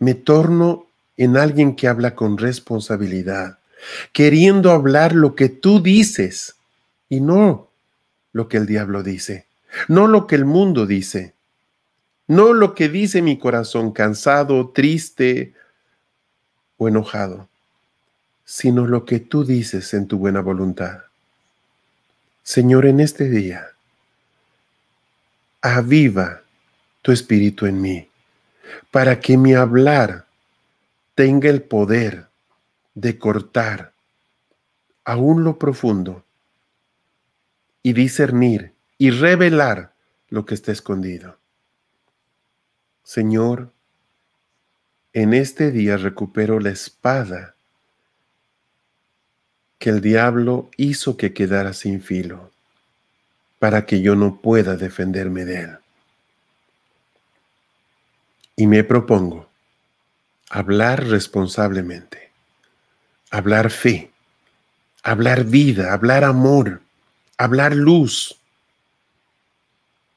me torno en alguien que habla con responsabilidad, queriendo hablar lo que tú dices y no lo que el diablo dice, no lo que el mundo dice, no lo que dice mi corazón cansado, triste o enojado, sino lo que tú dices en tu buena voluntad. Señor, en este día, aviva tu espíritu en mí, para que mi hablar tenga el poder de cortar aún lo profundo y discernir y revelar lo que está escondido. Señor, en este día recupero la espada que el diablo hizo que quedara sin filo, para que yo no pueda defenderme de él. Y me propongo hablar responsablemente, hablar fe, hablar vida, hablar amor, hablar luz,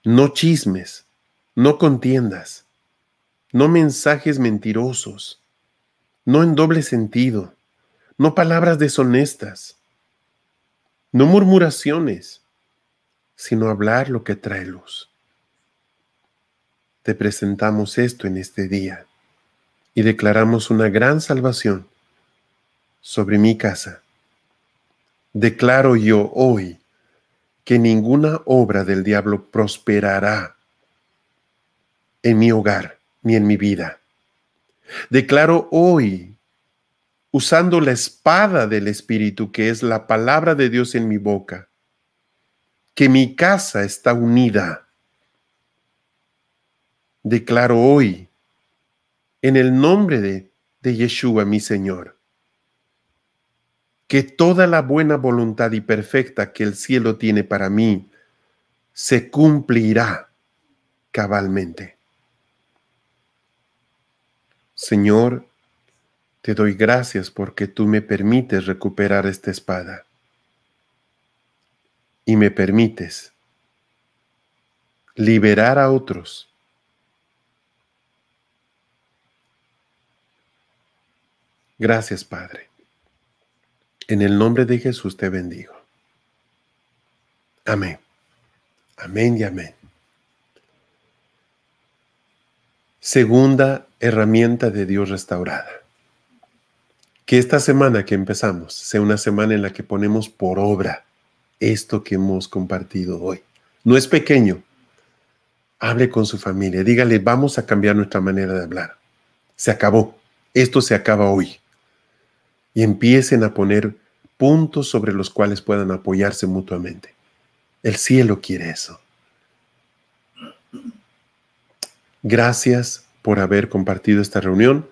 no chismes, no contiendas, no mensajes mentirosos, no en doble sentido, no palabras deshonestas, no murmuraciones, sino hablar lo que trae luz. Te presentamos esto en este día y declaramos una gran salvación sobre mi casa. Declaro yo hoy que ninguna obra del diablo prosperará en mi hogar ni en mi vida. Declaro hoy, usando la espada del Espíritu, que es la palabra de Dios en mi boca, que mi casa está unida. Declaro hoy, en el nombre de, de Yeshua, mi Señor, que toda la buena voluntad y perfecta que el cielo tiene para mí se cumplirá cabalmente. Señor, te doy gracias porque tú me permites recuperar esta espada y me permites liberar a otros Gracias, Padre. En el nombre de Jesús te bendigo. Amén. Amén y amén. Segunda herramienta de Dios restaurada. Que esta semana que empezamos sea una semana en la que ponemos por obra esto que hemos compartido hoy. No es pequeño. Hable con su familia. Dígale, vamos a cambiar nuestra manera de hablar. Se acabó. Esto se acaba hoy y empiecen a poner puntos sobre los cuales puedan apoyarse mutuamente. El cielo quiere eso. Gracias por haber compartido esta reunión.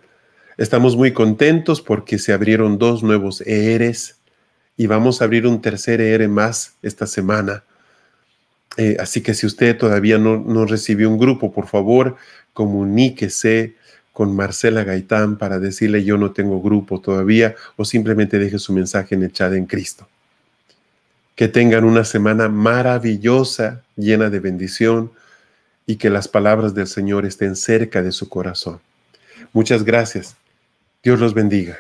Estamos muy contentos porque se abrieron dos nuevos ERES y vamos a abrir un tercer ERE más esta semana. Eh, así que si usted todavía no, no recibió un grupo, por favor, comuníquese con Marcela Gaitán para decirle yo no tengo grupo todavía o simplemente deje su mensaje en el chat en Cristo. Que tengan una semana maravillosa, llena de bendición y que las palabras del Señor estén cerca de su corazón. Muchas gracias. Dios los bendiga.